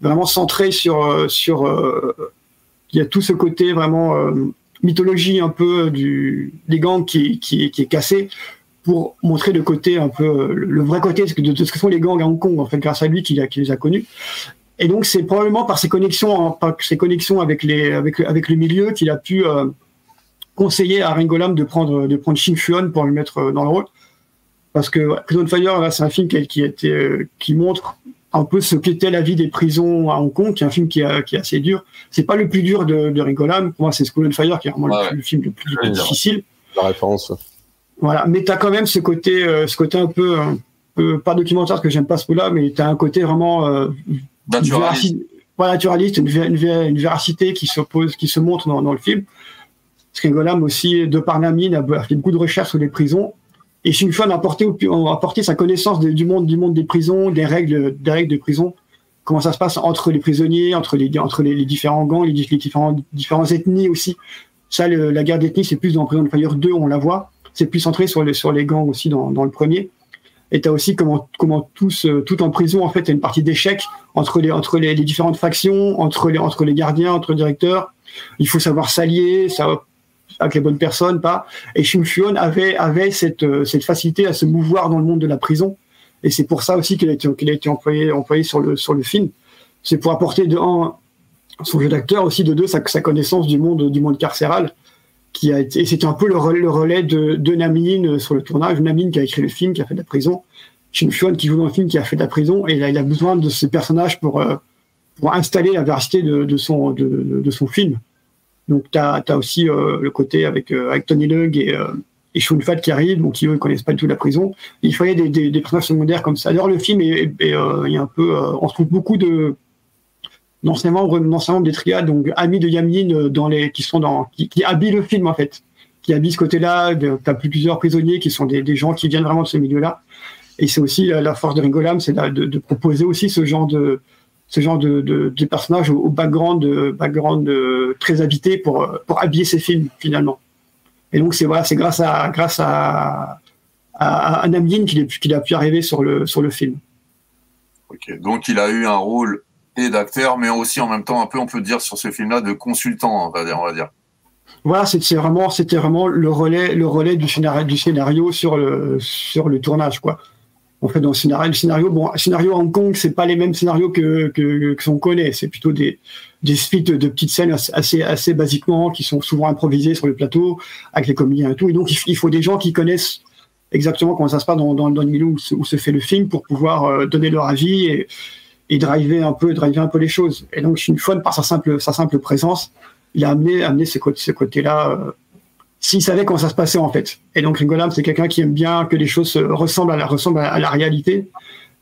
vraiment centrés sur, euh, sur euh, il y a tout ce côté vraiment mythologie un peu du, des gangs qui, qui, est cassé pour montrer le côté un peu le vrai côté de, ce que sont les gangs à Hong Kong en fait grâce à lui qui, qui les a connus. Et donc c'est probablement par ses connexions hein, par ses connexions avec les avec avec le milieu qu'il a pu euh, conseiller à Ringo Lam de prendre de prendre Shin Fuan pour le mettre dans le rôle. Parce que ouais, Fire c'est un film qui était euh, qui montre un peu ce qu'était la vie des prisons à Hong Kong, qui est un film qui, a, qui est assez dur. C'est pas le plus dur de, de Ringo Lam. Pour moi, c'est School on Fire qui est vraiment ouais, le, le, film le plus, le plus difficile. La référence. Voilà. Mais t'as quand même ce côté, euh, ce côté un peu, un peu pas documentaire, parce que j'aime pas ce coup-là, mais t'as un côté vraiment, euh, naturaliste, une, vé- une, vé- une véracité qui s'oppose, qui se montre dans, dans le film. Stringolam aussi, de par Namine, a a fait beaucoup de recherches sur les prisons. Et Shin Fuan a apporté, a apporté sa connaissance du monde, du monde des prisons, des règles, des règles de prison, comment ça se passe entre les prisonniers, entre les, entre les, différents gangs, les, les différentes ethnies aussi? Ça, la guerre d'ethnie, c'est plus dans Prison Fire 2, on la voit. C'est plus centré sur les, sur les gangs aussi dans, dans le premier. Et tu as aussi comment, comment tous, tout en prison, en fait, a une partie d'échec entre les, entre les, différentes factions, entre les, entre les gardiens, entre les directeurs. Il faut savoir s'allier, avec les bonnes personnes, pas. Et Shim Fuon avait, avait cette, euh, cette facilité à se mouvoir dans le monde de la prison. Et c'est pour ça aussi qu'il a été, qu'il a été employé, employé sur le, sur le film. C'est pour apporter de son jeu d'acteur, aussi de deux, sa, sa connaissance du monde, du monde carcéral. Qui a été, et c'était un peu le relais, le relais de, de Namine sur le tournage. Namine qui a écrit le film, qui a fait de la prison. Shin Fuon qui joue dans le film, qui a fait de la prison. Et là, il a besoin de ce personnage pour, euh, pour installer la véracité de, son, de son film. Donc, tu as, aussi euh, le côté avec, euh, avec Tony Leung et, euh, et Shun Fat qui arrivent, donc qui eux ne connaissent pas du tout la prison. Il fallait des, des, personnages secondaires comme ça. D'ailleurs, le film est, euh, il y un peu, euh, on se trouve beaucoup d'anciens membres, des triades, donc amis de Yamin dans les, qui sont dans, qui, qui habillent le film en fait, qui habillent ce côté-là. Tu as plusieurs prisonniers qui sont des, gens qui viennent vraiment de ce milieu-là. Et c'est aussi la, force de Ringolam, c'est de, proposer aussi ce genre de ce genre de, de, de personnages au, background, background de, très habité pour, pour habiller ces films finalement. Et donc c'est voilà, c'est grâce à grâce à à, à Namdin qu'il a pu arriver sur le sur le film. Ok, donc il a eu un rôle et d'acteur, mais aussi en même temps un peu, on peut dire sur ce film-là, de consultant, on va dire. On va dire. Voilà, c'était vraiment c'était vraiment le relais le relais du scénario du scénario sur le sur le tournage quoi. En fait, dans le scénario, le scénario, bon, scénario Hong Kong, c'est pas les mêmes scénarios que que, que qu'on connaît. C'est plutôt des des suites de petites scènes assez assez basiquement qui sont souvent improvisées sur le plateau avec les comédiens et tout. Et donc il faut des gens qui connaissent exactement comment ça se passe dans dans, dans le milieu où se, où se, fait le film pour pouvoir euh, donner leur avis et et driver un peu driver un peu les choses. Et donc une fois par sa simple sa simple présence, il a amené amené ce côté ce côté là. Euh, s'il savait comment ça se passait en fait. Et donc Ringolam, c'est quelqu'un qui aime bien que les choses ressemblent à la, réalité.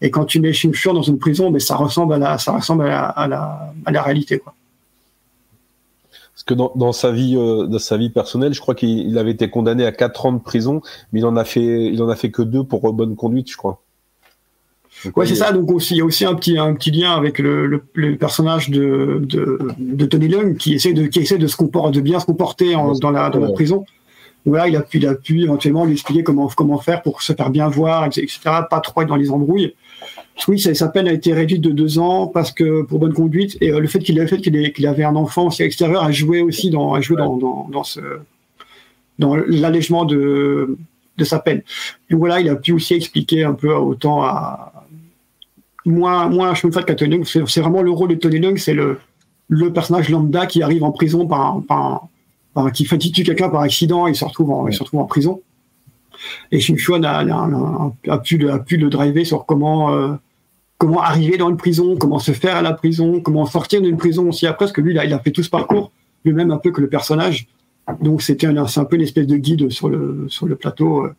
Et quand tu mets Shimshur dans une prison, mais ça ressemble à la, ça ressemble à la, à la, réalité. Quoi. Parce que dans, dans sa vie, euh, dans sa vie personnelle, je crois qu'il avait été condamné à 4 ans de prison, mais il en a fait, il en a fait que deux pour bonne conduite, je crois. Donc, ouais, c'est ça. Donc aussi, il y a aussi un petit, un petit lien avec le, le, le personnage de, de, de, Tony Leung qui essaie de, qui essaie de se comporter, de bien se comporter en, dans la, dans la prison. Voilà, il a pu, il a pu éventuellement lui expliquer comment, comment faire pour se faire bien voir, etc. Pas trop être dans les embrouilles. Oui, sa peine a été réduite de deux ans parce que pour bonne conduite et euh, le fait qu'il fait qu'il qu avait un enfant aussi extérieur a joué aussi dans, a joué ouais. dans, dans, dans ce, dans l'allègement de, de sa peine. Et voilà, il a pu aussi expliquer un peu autant à, moins moins je me fais qu'à Tony c'est vraiment le rôle de Tony Leung c'est le le personnage lambda qui arrive en prison par, par, par qui tue quelqu'un par accident et se retrouve en, ouais. se retrouve en prison. Et Shin Chuan a, a, a, pu a pu le driver sur comment euh, comment arriver dans une prison comment se faire à la prison comment sortir d'une prison aussi après parce que lui là, il a fait tout ce parcours lui-même un peu que le personnage. Donc c'était un, c'est un peu une espèce de guide sur le sur le plateau euh,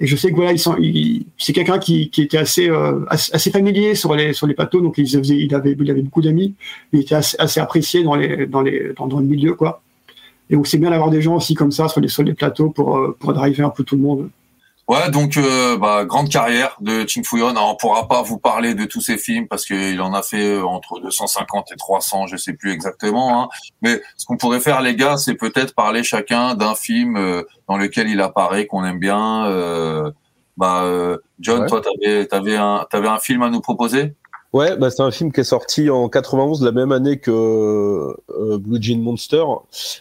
et je sais que voilà, il, c'est quelqu'un qui, qui, était assez, euh, assez familier sur les sur les plateaux, donc il, faisait, il avait il avait beaucoup d'amis, il était assez, apprécié dans les dans les dans, le milieu quoi. Et donc c'est bien d'avoir des gens aussi comme ça sur les sur les plateaux pour pour driver un peu tout le monde. Ouais, donc euh, bah, grande carrière de Ching Fuyon. On pourra pas vous parler de tous ses films parce qu'il en a fait entre 250 et 300, je sais plus exactement. Hein. Mais ce qu'on pourrait faire, les gars, c'est peut-être parler chacun d'un film euh, dans lequel il apparaît qu'on aime bien. Euh, bah, John, ouais. toi, t'avais avais un t'avais un film à nous proposer? Ouais, bah c'est un film qui est sorti en 91, la même année que euh, Blue Jean Monster.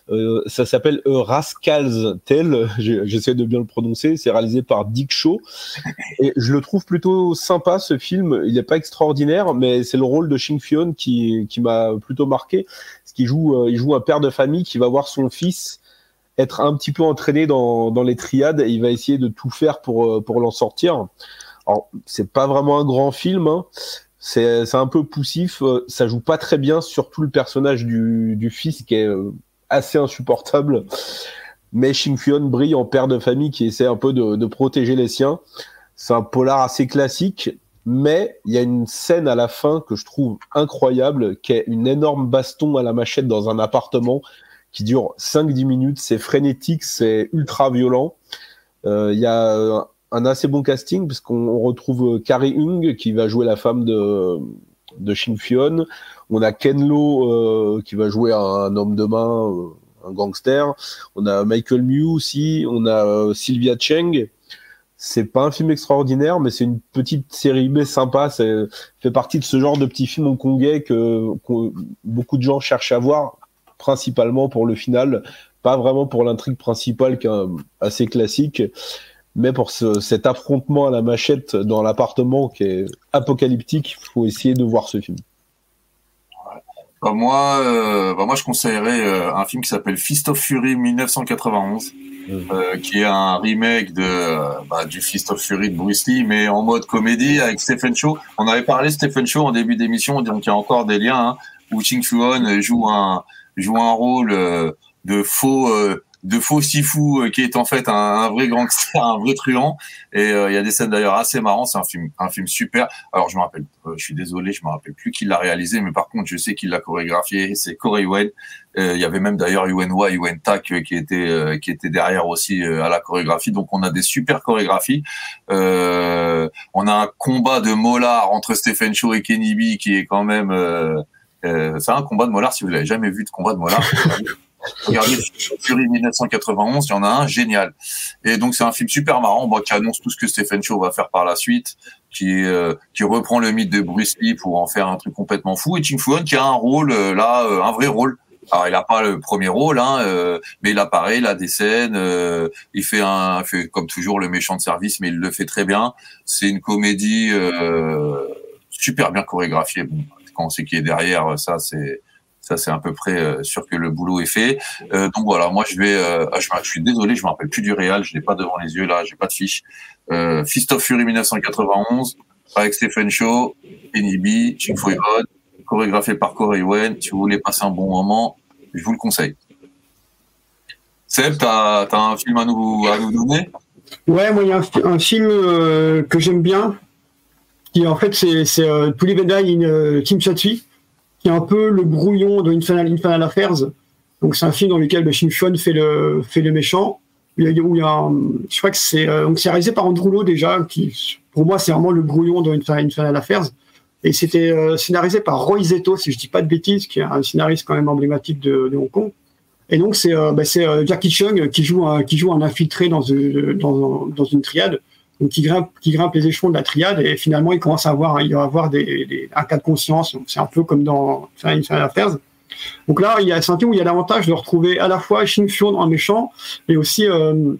Euh, ça s'appelle Rascal's Tale. J'essaie de bien le prononcer. C'est réalisé par Dick Shaw. Et je le trouve plutôt sympa, ce film. Il n'est pas extraordinaire, mais c'est le rôle de Shing Fion qui, qui m'a plutôt marqué. Parce qu'il joue, euh, il joue un père de famille qui va voir son fils être un petit peu entraîné dans, dans les triades et il va essayer de tout faire pour, pour l'en sortir. Alors, c'est pas vraiment un grand film, hein, c'est un peu poussif, ça joue pas très bien, surtout le personnage du, du fils qui est assez insupportable. Mais Fuon brille en père de famille qui essaie un peu de, de protéger les siens. C'est un polar assez classique. Mais il y a une scène à la fin que je trouve incroyable, qui est une énorme baston à la machette dans un appartement qui dure 5-10 minutes. C'est frénétique, c'est ultra violent. Euh, Il y a un assez bon casting puisqu'on retrouve Carrie Hung qui va jouer la femme de, de Shin Fionn. On a Ken Lo euh, qui va jouer un homme de main, euh, un gangster. On a Michael Mew aussi. On a euh, Sylvia Cheng. C'est pas un film extraordinaire, mais c'est une petite série B sympa. C'est fait partie de ce genre de petits films hongkongais que beaucoup de gens cherchent à voir, principalement pour le final, pas vraiment pour l'intrigue principale qui est assez classique mais pour ce, cet affrontement à la machette dans l'appartement qui est apocalyptique, il faut essayer de voir ce film. Bah moi, euh, bah moi, je conseillerais euh, un film qui s'appelle Fist of Fury 1991, euh, qui est un remake de bah, du Fist of Fury de Bruce Lee, mais en mode comédie avec Stephen Chow. On avait parlé de Stephen Chow en début d'émission, donc il y a encore des liens hein, où Ching Fuon joue un joue un rôle de faux de faux Sifu qui est en fait un, un, vrai gangster, un vrai truand. Et il y a des scènes d'ailleurs assez marrantes. C'est un film, un film super. Alors je me rappelle, euh, je suis désolé, je me rappelle plus qui l'a réalisé, mais par contre je sais qu'il l'a chorégraphié. C'est Corey Yuen. Il y avait même d'ailleurs Yuen Wa, Yuen Tak qui était qui était derrière aussi à la chorégraphie. Donc on a des super chorégraphies. Euh, on a un combat de molar entre Stephen Chow et Kenny B qui est quand même euh, c'est un combat de molar. Si vous l'avez jamais vu de combat de molar. Regardez Fury 1991, il y en a un génial. Et donc c'est un film super marrant, qui annonce tout ce que Stephen Chow va faire par la suite, qui euh, qui reprend le mythe de Bruce Lee pour en faire un truc complètement fou. Et Ching Fuon qui a un rôle euh, là, euh, un vrai rôle. Alors il a pas le premier rôle, hein, euh, mais il apparaît, il a des scènes, euh, il fait un, fait comme toujours le méchant de service, mais il le fait très bien. C'est une comédie super bien chorégraphiée. Bon, quand on sait qui est derrière, ça c'est ça, c'est à peu près euh, sûr que le boulot est fait. Euh, donc voilà, moi je vais. Euh, je, je, suis désolé, je me rappelle plus du réal, je l'ai pas devant les yeux là, j'ai pas de fiche. Euh, Fist of Fury 1991 avec Stephen Shaw, Kenny B, Foy Rod, chorégraphié par Corey Wen. Si vous voulez passer un bon moment, je vous le conseille. Seb, t'as as un film à nous à nous donner? Ouais, moi il y a un, film euh, que j'aime bien, qui en fait c'est c'est euh, Pulivenda in Kim Chatsui qui est un peu le brouillon de Infernal, Infernal Affairs. Donc c'est un film dans lequel bah, Shin Chuan fait le fait le méchant. Il y a, il y a je crois que c'est euh, donc c'est réalisé par Andrew Lowe déjà, qui pour moi c'est vraiment le brouillon de Infernal, Infernal Affairs. Et c'était euh, scénarisé par Roy Zeto, si je dis pas de bêtises, qui est un scénariste quand même emblématique de, Hong Kong. Et donc c'est euh, bah, c'est Jackie Chung qui joue un, qui joue un infiltré dans une, dans, dans une triade qui grimpe, les échelons de la triade et finalement il commence à avoir, avoir un cas de conscience. C'est un peu comme dans Infernal Affairs. Donc là, il y a un film où il y a l'avantage de retrouver à la fois Shin Fion en méchant, mais aussi euh,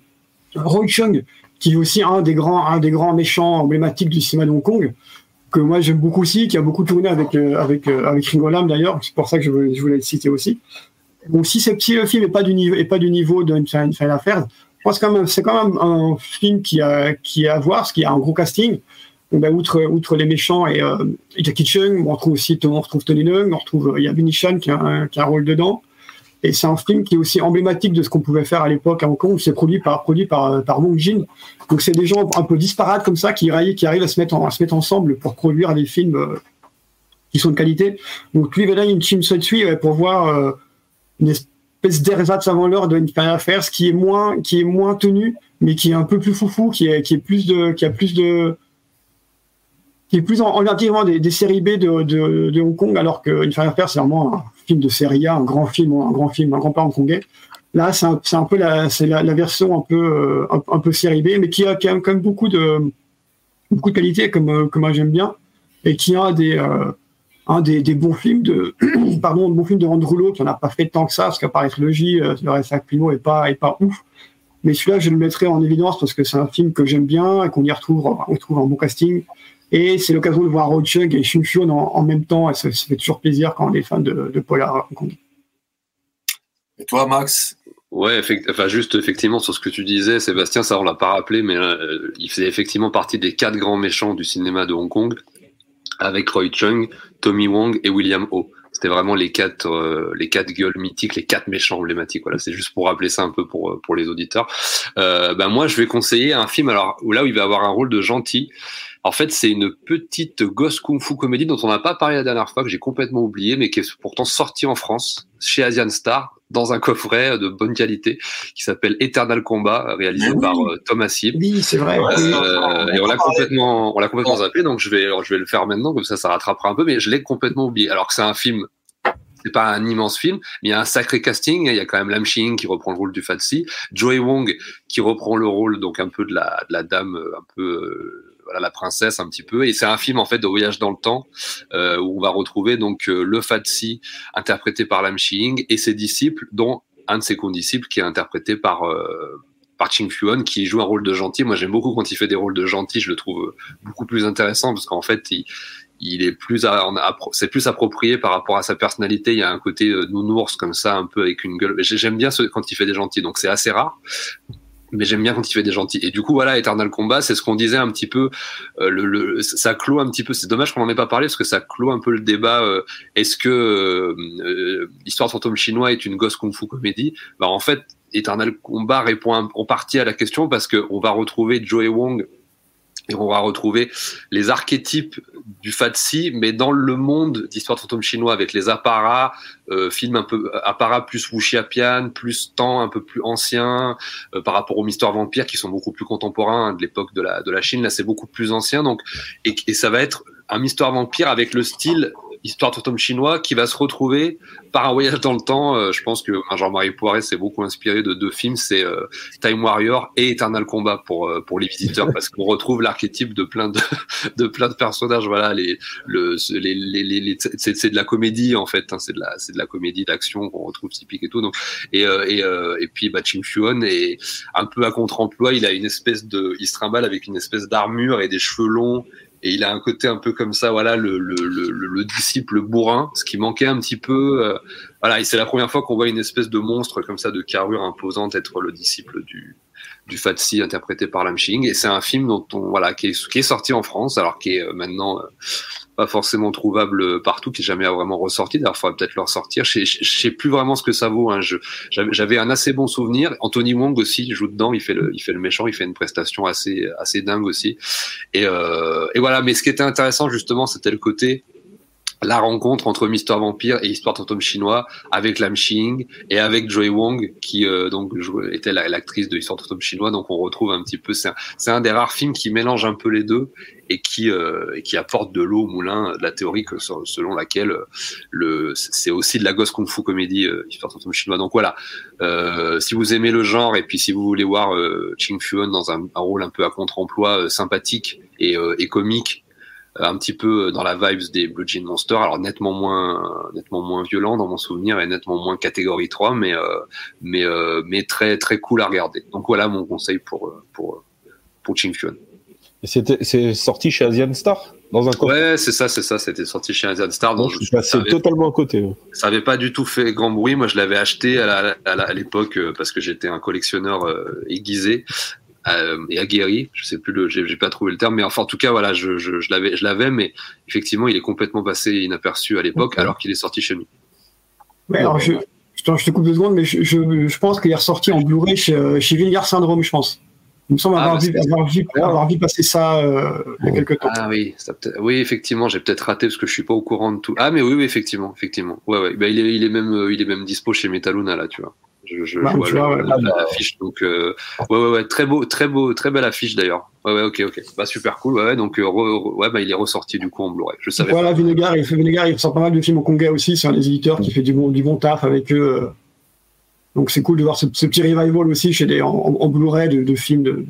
Roy Chung, qui est aussi un des grands, un des grands méchants emblématiques du cinéma de Hong Kong, que moi j'aime beaucoup aussi, qui a beaucoup tourné avec euh, euh, Ringo Lam d'ailleurs. C'est pour ça que je voulais, le citer aussi. Donc si, si le film n'est pas du niveau, est pas du niveau de Infernal Affairs, pense même, c'est quand même un film qui a, qui a à voir, parce qu'il y a un gros casting. Donc, ben, outre, outre les méchants et, euh, et Jackie Chung, on retrouve aussi on retrouve Tony Leung, on retrouve il y a Vinny Chan qui a, un, qui a un rôle dedans. Et c'est un film qui est aussi emblématique de ce qu'on pouvait faire à l'époque à Hong Kong. C'est produit par produit par par Wong Jin. Donc c'est des gens un peu disparates comme ça qui qui arrivent à se mettre en, à se mettre ensemble pour produire des films euh, qui sont de qualité. Donc lui, là, une team Setsui pour voir euh, une espèce d'ersatz avant l'heure de Infernal Affairs qui est moins qui est moins tenu mais qui est un peu plus foufou qui est plus de qui a plus de qui est plus en, en des, des, séries B de, de, de, Hong Kong alors que Infernal Affairs c'est vraiment un film de série A un grand film un grand film un grand père hongkongais. Là c'est un, peu la c'est la, version un peu euh, un, peu série B mais qui a, qui a quand même beaucoup de beaucoup de qualité comme que moi j'aime bien et qui a des euh, un des, des, bons films de pardon de bons films de Andrew Lowe qui n'en a pas fait tant que ça parce qu'à trilogie euh, le reste Primo est pas est pas ouf. Mais celui-là je le mettrai en évidence parce que c'est un film que j'aime bien et qu'on y retrouve on trouve un bon casting. Et c'est l'occasion de voir Road Chug et Shun Fion en, en, même temps et ça, ça, fait toujours plaisir quand on est fan de, de Polar et toi Max? Ouais, effect... enfin juste effectivement sur ce que tu disais, Sébastien, ça on l'a pas rappelé, mais euh, il faisait effectivement partie des quatre grands méchants du cinéma de Hong Kong avec Roy Chung, Tommy Wong et William Ho. C'était vraiment les quatre, euh, les quatre gueules mythiques, les quatre méchants emblématiques. Voilà, c'est juste pour rappeler ça un peu pour pour les auditeurs. Euh, ben moi, je vais conseiller un film alors là où il va avoir un rôle de gentil. En fait, c'est une petite gosse kung-fu comédie dont on n'a pas parlé la dernière fois, que j'ai complètement oublié, mais qui est pourtant sortie en France chez Asian Star dans un coffret de bonne qualité qui s'appelle Eternal Combat, réalisé Mais oui. par euh, Thomas Yip. Oui, c'est vrai. Euh, et on l'a complètement, on l'a complètement zappé, donc je vais, je vais le faire maintenant, comme ça, ça rattrapera un peu, mais je l'ai complètement oublié. Alors que c'est un film, c'est pas un immense film, mais il y a un sacré casting. Il y a quand même Lam Ching qui reprend le rôle du Fatsi, Joey Wong qui reprend le rôle donc un peu de la, de la dame, euh, un peu euh, voilà la princesse un petit peu. Et c'est un film en fait de voyage dans le temps euh, où on va retrouver donc euh, le Fatsi interprété par Lam Ching et ses disciples, dont un de ses condisciples qui est interprété par euh, par Ching Fuan qui joue un rôle de gentil. Moi, j'aime beaucoup quand il fait des rôles de gentil. Je le trouve beaucoup plus intéressant parce qu'en fait, il, est plus, c'est plus approprié par rapport à sa personnalité. Il y a un côté nounours comme ça, un peu avec une gueule. J'ai- J'aime bien ce, quand il fait des gentils. Donc c'est assez rare. Mais j'aime bien quand il fait des gentils. Et du coup, voilà, Eternal Combat, c'est ce qu'on disait un petit peu. euh, le, le, ça clôt un petit peu. C'est dommage qu'on n'en ait pas parlé parce que ça clôt un peu le débat. euh, Est-ce que euh, euh, de fantôme chinois est une gosse kung-fu comédie? Bah en fait, Eternal Combat répond en partie à la question parce que on va retrouver Joey Wong et on va retrouver les archétypes du Fatsi, mais dans le monde d'Histoire de fantôme chinois avec les apparats, euh, films un peu apparats plus wuxiapian, plus temps un peu plus ancien euh, par rapport aux Mister Vampire qui sont beaucoup plus contemporains hein, de l'époque de la de la Chine. Là, c'est beaucoup plus ancien, donc et, et ça va être un Mister Vampire avec le style Histoire de chinois qui va se retrouver par un voyage dans le temps. Euh, je pense que Jean-Marie Poiret s'est beaucoup inspiré de deux films, c'est euh, Time Warrior et Eternal Combat pour euh, pour les visiteurs parce qu'on retrouve l'archétype de plein de de plein de personnages. Voilà, les le les les, les, c'est c'est de la comédie en fait. Hein, c'est de la c'est de la comédie d'action qu'on retrouve typique et tout. Donc et euh, et euh, et puis bah Ching Fuon est un peu à contre-emploi. Il a une espèce de il se trimballe avec une espèce d'armure et des cheveux longs. Et il a un côté un peu comme ça, voilà, le, le, le, le- le disciple bourrin, ce qui manquait un petit peu. euh, voilà, et c'est la première fois qu'on voit une espèce de monstre comme ça, de carrure imposante, être le disciple du, du Fatsi interprété par Lam Ching. Et c'est un film dont on, voilà, qui est, qui est sorti en France, alors qui est euh, maintenant euh, pas forcément trouvable partout, qui est jamais vraiment ressorti. D'ailleurs, il faudrait peut-être le ressortir. Je, je sais plus vraiment ce que ça vaut. Hein. J'avais, un assez bon souvenir. Anthony Wong aussi joue dedans. Il fait le, il fait le méchant. Il fait une prestation assez, assez dingue aussi. Et, euh, et voilà. Mais ce qui était intéressant justement, c'était le côté la rencontre entre Mister Vampire et Histoire de chinois avec Lam Xing et avec Joy Wong qui euh, donc était la- l'actrice de Histoire de chinois. Donc on retrouve un petit peu c'est un, un des rares films qui mélange un peu les deux et qui euh, et qui apporte de l'eau au moulin de la théorie que, selon laquelle euh, le c'est aussi de la gosse kung fu comédie euh, Histoire de chinois. Donc voilà. Euh, si vous aimez le genre et puis si vous voulez voir Ching Fuon dans un, un rôle un peu à contre-emploi sympathique et, et comique un petit peu dans la vibes des Blue Jean Monsters, alors nettement moins nettement moins violent dans mon souvenir et nettement moins catégorie 3 mais euh, mais euh, mais très très cool à regarder. Donc voilà mon conseil pour euh, pour pour Ching c'était, c'est sorti chez Asian Star dans un coffre. Ouais, c'est ça, c'est ça, c'était sorti chez Asian Star donc je suis passé totalement à côté. ça avait pas du tout fait grand bruit. Moi, je l'avais acheté à l'époque euh, parce que j'étais un collectionneur euh, aiguisé euh, et aguerri. Je sais plus j'ai pas trouvé le terme, mais enfin, en tout cas, voilà, je, je, je l'avais, je l'avais, mais effectivement, il est complètement passé inaperçu à l'époque, alors qu'il est sorti chez nous. Alors je, je, te- coupe deux secondes, mais je, pense qu'il est ressorti en Blu-ray chez, euh, chez Syndrome, je pense. Il me semble Ah, avoir, bah, vu, avoir, vu, avoir vu passer ça euh, il y a quelques temps. Ah oui, ça oui, effectivement, j'ai peut-être raté parce que je suis pas au courant de tout. Ah, mais oui, oui, effectivement, effectivement. Ouais, ouais. Bah, il est, il est même, il est même dispo chez Metaluna là, tu vois. Je, je, Bah, je vois tu le- vois, ouais. la- la- l'affiche, donc euh, ouais, ouais, ouais, très beau, très beau, très belle affiche d'ailleurs. Ouais, ouais, ok, ok. Bah super cool. Ouais, donc euh, re- re- ouais, bah il est ressorti du coup en Blu-ray. Je savais. Voilà, Vinegar, il fait Vinegar, il ressort pas mal de films hongkongais aussi, c'est un des éditeurs qui fait du bon, du bon taf avec eux. euh. Donc c'est cool de voir ce, ce petit revival aussi chez des, en, en Blu-ray de, de films de,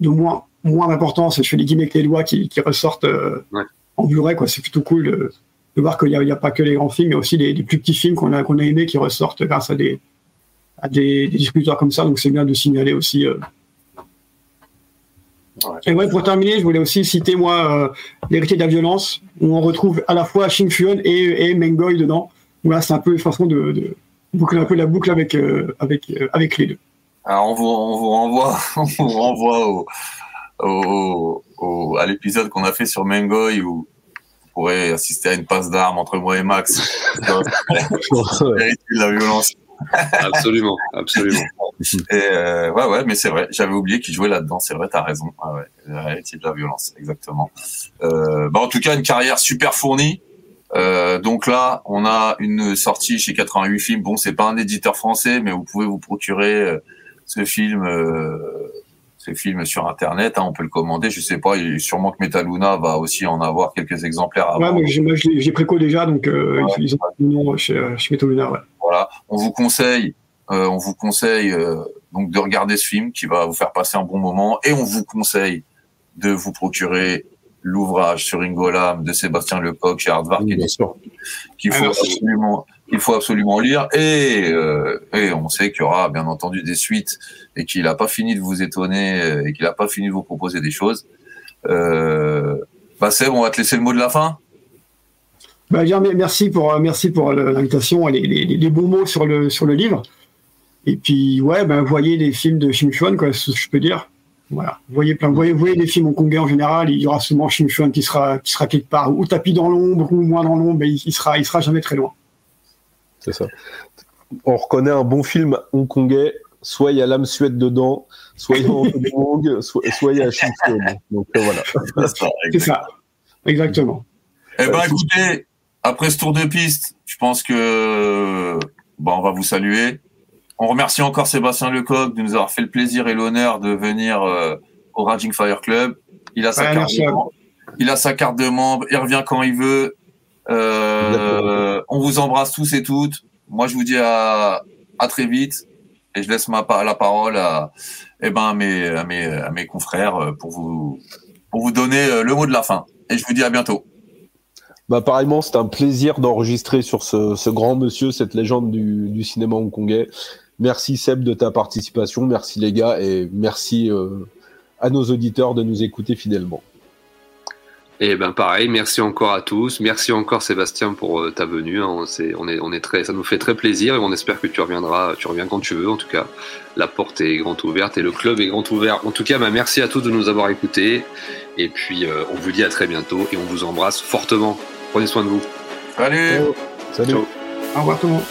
de moins, moins d'importance. Je fais les guillemets avec les doigts qui, qui ressortent euh, Ouais. en Blu-ray, quoi. C'est plutôt cool de, de voir qu'il n'y a, pas que les grands films, mais aussi des, des plus petits films qu'on a, qu'on a aimés qui ressortent grâce à des, à des, des distributeurs comme ça. Donc c'est bien de signaler aussi. euh. Et ouais, pour terminer, je voulais aussi citer moi euh, l'héritier de la violence, où on retrouve à la fois Xing Fuan et, et Mengoy dedans. Voilà, c'est un peu une façon de, de boucler un peu la boucle avec, euh, avec, euh, avec les deux. Alors on vous, on vous renvoie, on vous renvoie au, au, au- à l'épisode qu'on a fait sur Mengoy où vous pourrez assister à une passe d'armes entre moi et Max. de la violence. Absolument, absolument. Et euh, ouais, ouais, mais c'est vrai. J'avais oublié qu'il jouait là-dedans. C'est vrai, t'as raison. Ah ouais, ouais c'est de la violence, exactement. Euh, bah en tout cas, une carrière super fournie. Euh, donc là, on a une sortie chez 88 films. Bon, c'est pas un éditeur français, mais vous pouvez vous procurer euh, ce film, euh, ce film sur Internet. Hein, on peut le commander. Je sais pas. Il, sûrement que Metaluna va aussi en avoir quelques exemplaires. Avant. Ouais, mais moi, j'ai préco déjà, donc euh, ouais. ils ont un nom chez, chez Metaluna. Ouais. Voilà. On vous conseille. Euh, on vous conseille donc de regarder ce film qui va vous faire passer un bon moment, et on vous conseille de vous procurer l'ouvrage sur Ingolam de Sébastien Lecoq chez Hardvark Oui, bien sûr. qu'il faut absolument il faut absolument lire et, euh, et on sait qu'il y aura bien entendu des suites et qu'il n'a pas fini de vous étonner euh, et qu'il n'a pas fini de vous proposer des choses. Euh, bah Seb, on va te laisser le mot de la fin. Bah, bien, merci pour merci pour l'invitation et les, les, les, bons mots sur le sur le livre. Et puis ouais, ben voyez les films de Shim Chuan, quoi, ce que je peux dire. Voilà. Voyez plein, voyez, voyez les films hongkongais en général, il y aura souvent Shim Chuan qui sera, qui sera quelque part, ou tapis dans l'ombre, ou moins dans l'ombre, mais il, il, sera, il sera jamais très loin. C'est ça. On reconnaît un bon film hongkongais, soit il y a l'âme suède dedans, soit il y a Wong, soit, soit il y a Shim Chuan. Donc euh, voilà. C'est ça. Exactement. Eh ben, écoutez, après ce tour de piste, je pense que, bon, on va vous saluer. On remercie encore Sébastien Lecoq de nous avoir fait le plaisir et l'honneur de venir euh, au Raging Fire Club. Il a sa carte de membre. Il a sa carte de membre. Il revient quand il veut. Euh, on vous embrasse tous et toutes. Moi, je vous dis à, à très vite. Et je laisse ma, la parole à, eh ben, à mes, à mes, à mes confrères euh, pour vous, pour vous donner euh, le mot de la fin. Et je vous dis à bientôt. Bah, pareillement, c'est un plaisir d'enregistrer sur ce, grand monsieur, cette légende du, cinéma hongkongais. Merci Seb de ta participation, merci les gars et merci euh, à nos auditeurs de nous écouter fidèlement. Et ben pareil, merci encore à tous, merci encore Sébastien pour euh, ta venue. hein. On, est, très, ça nous fait très plaisir et on espère que tu reviendras, tu reviens quand tu veux. En tout cas, la porte est grande ouverte et le club est grand ouvert. En tout cas, ben, merci à tous de nous avoir écoutés et puis euh, on vous dit à très bientôt et on vous embrasse fortement. Prenez soin de vous. Salut! Salut. Ciao. Au revoir tout le monde.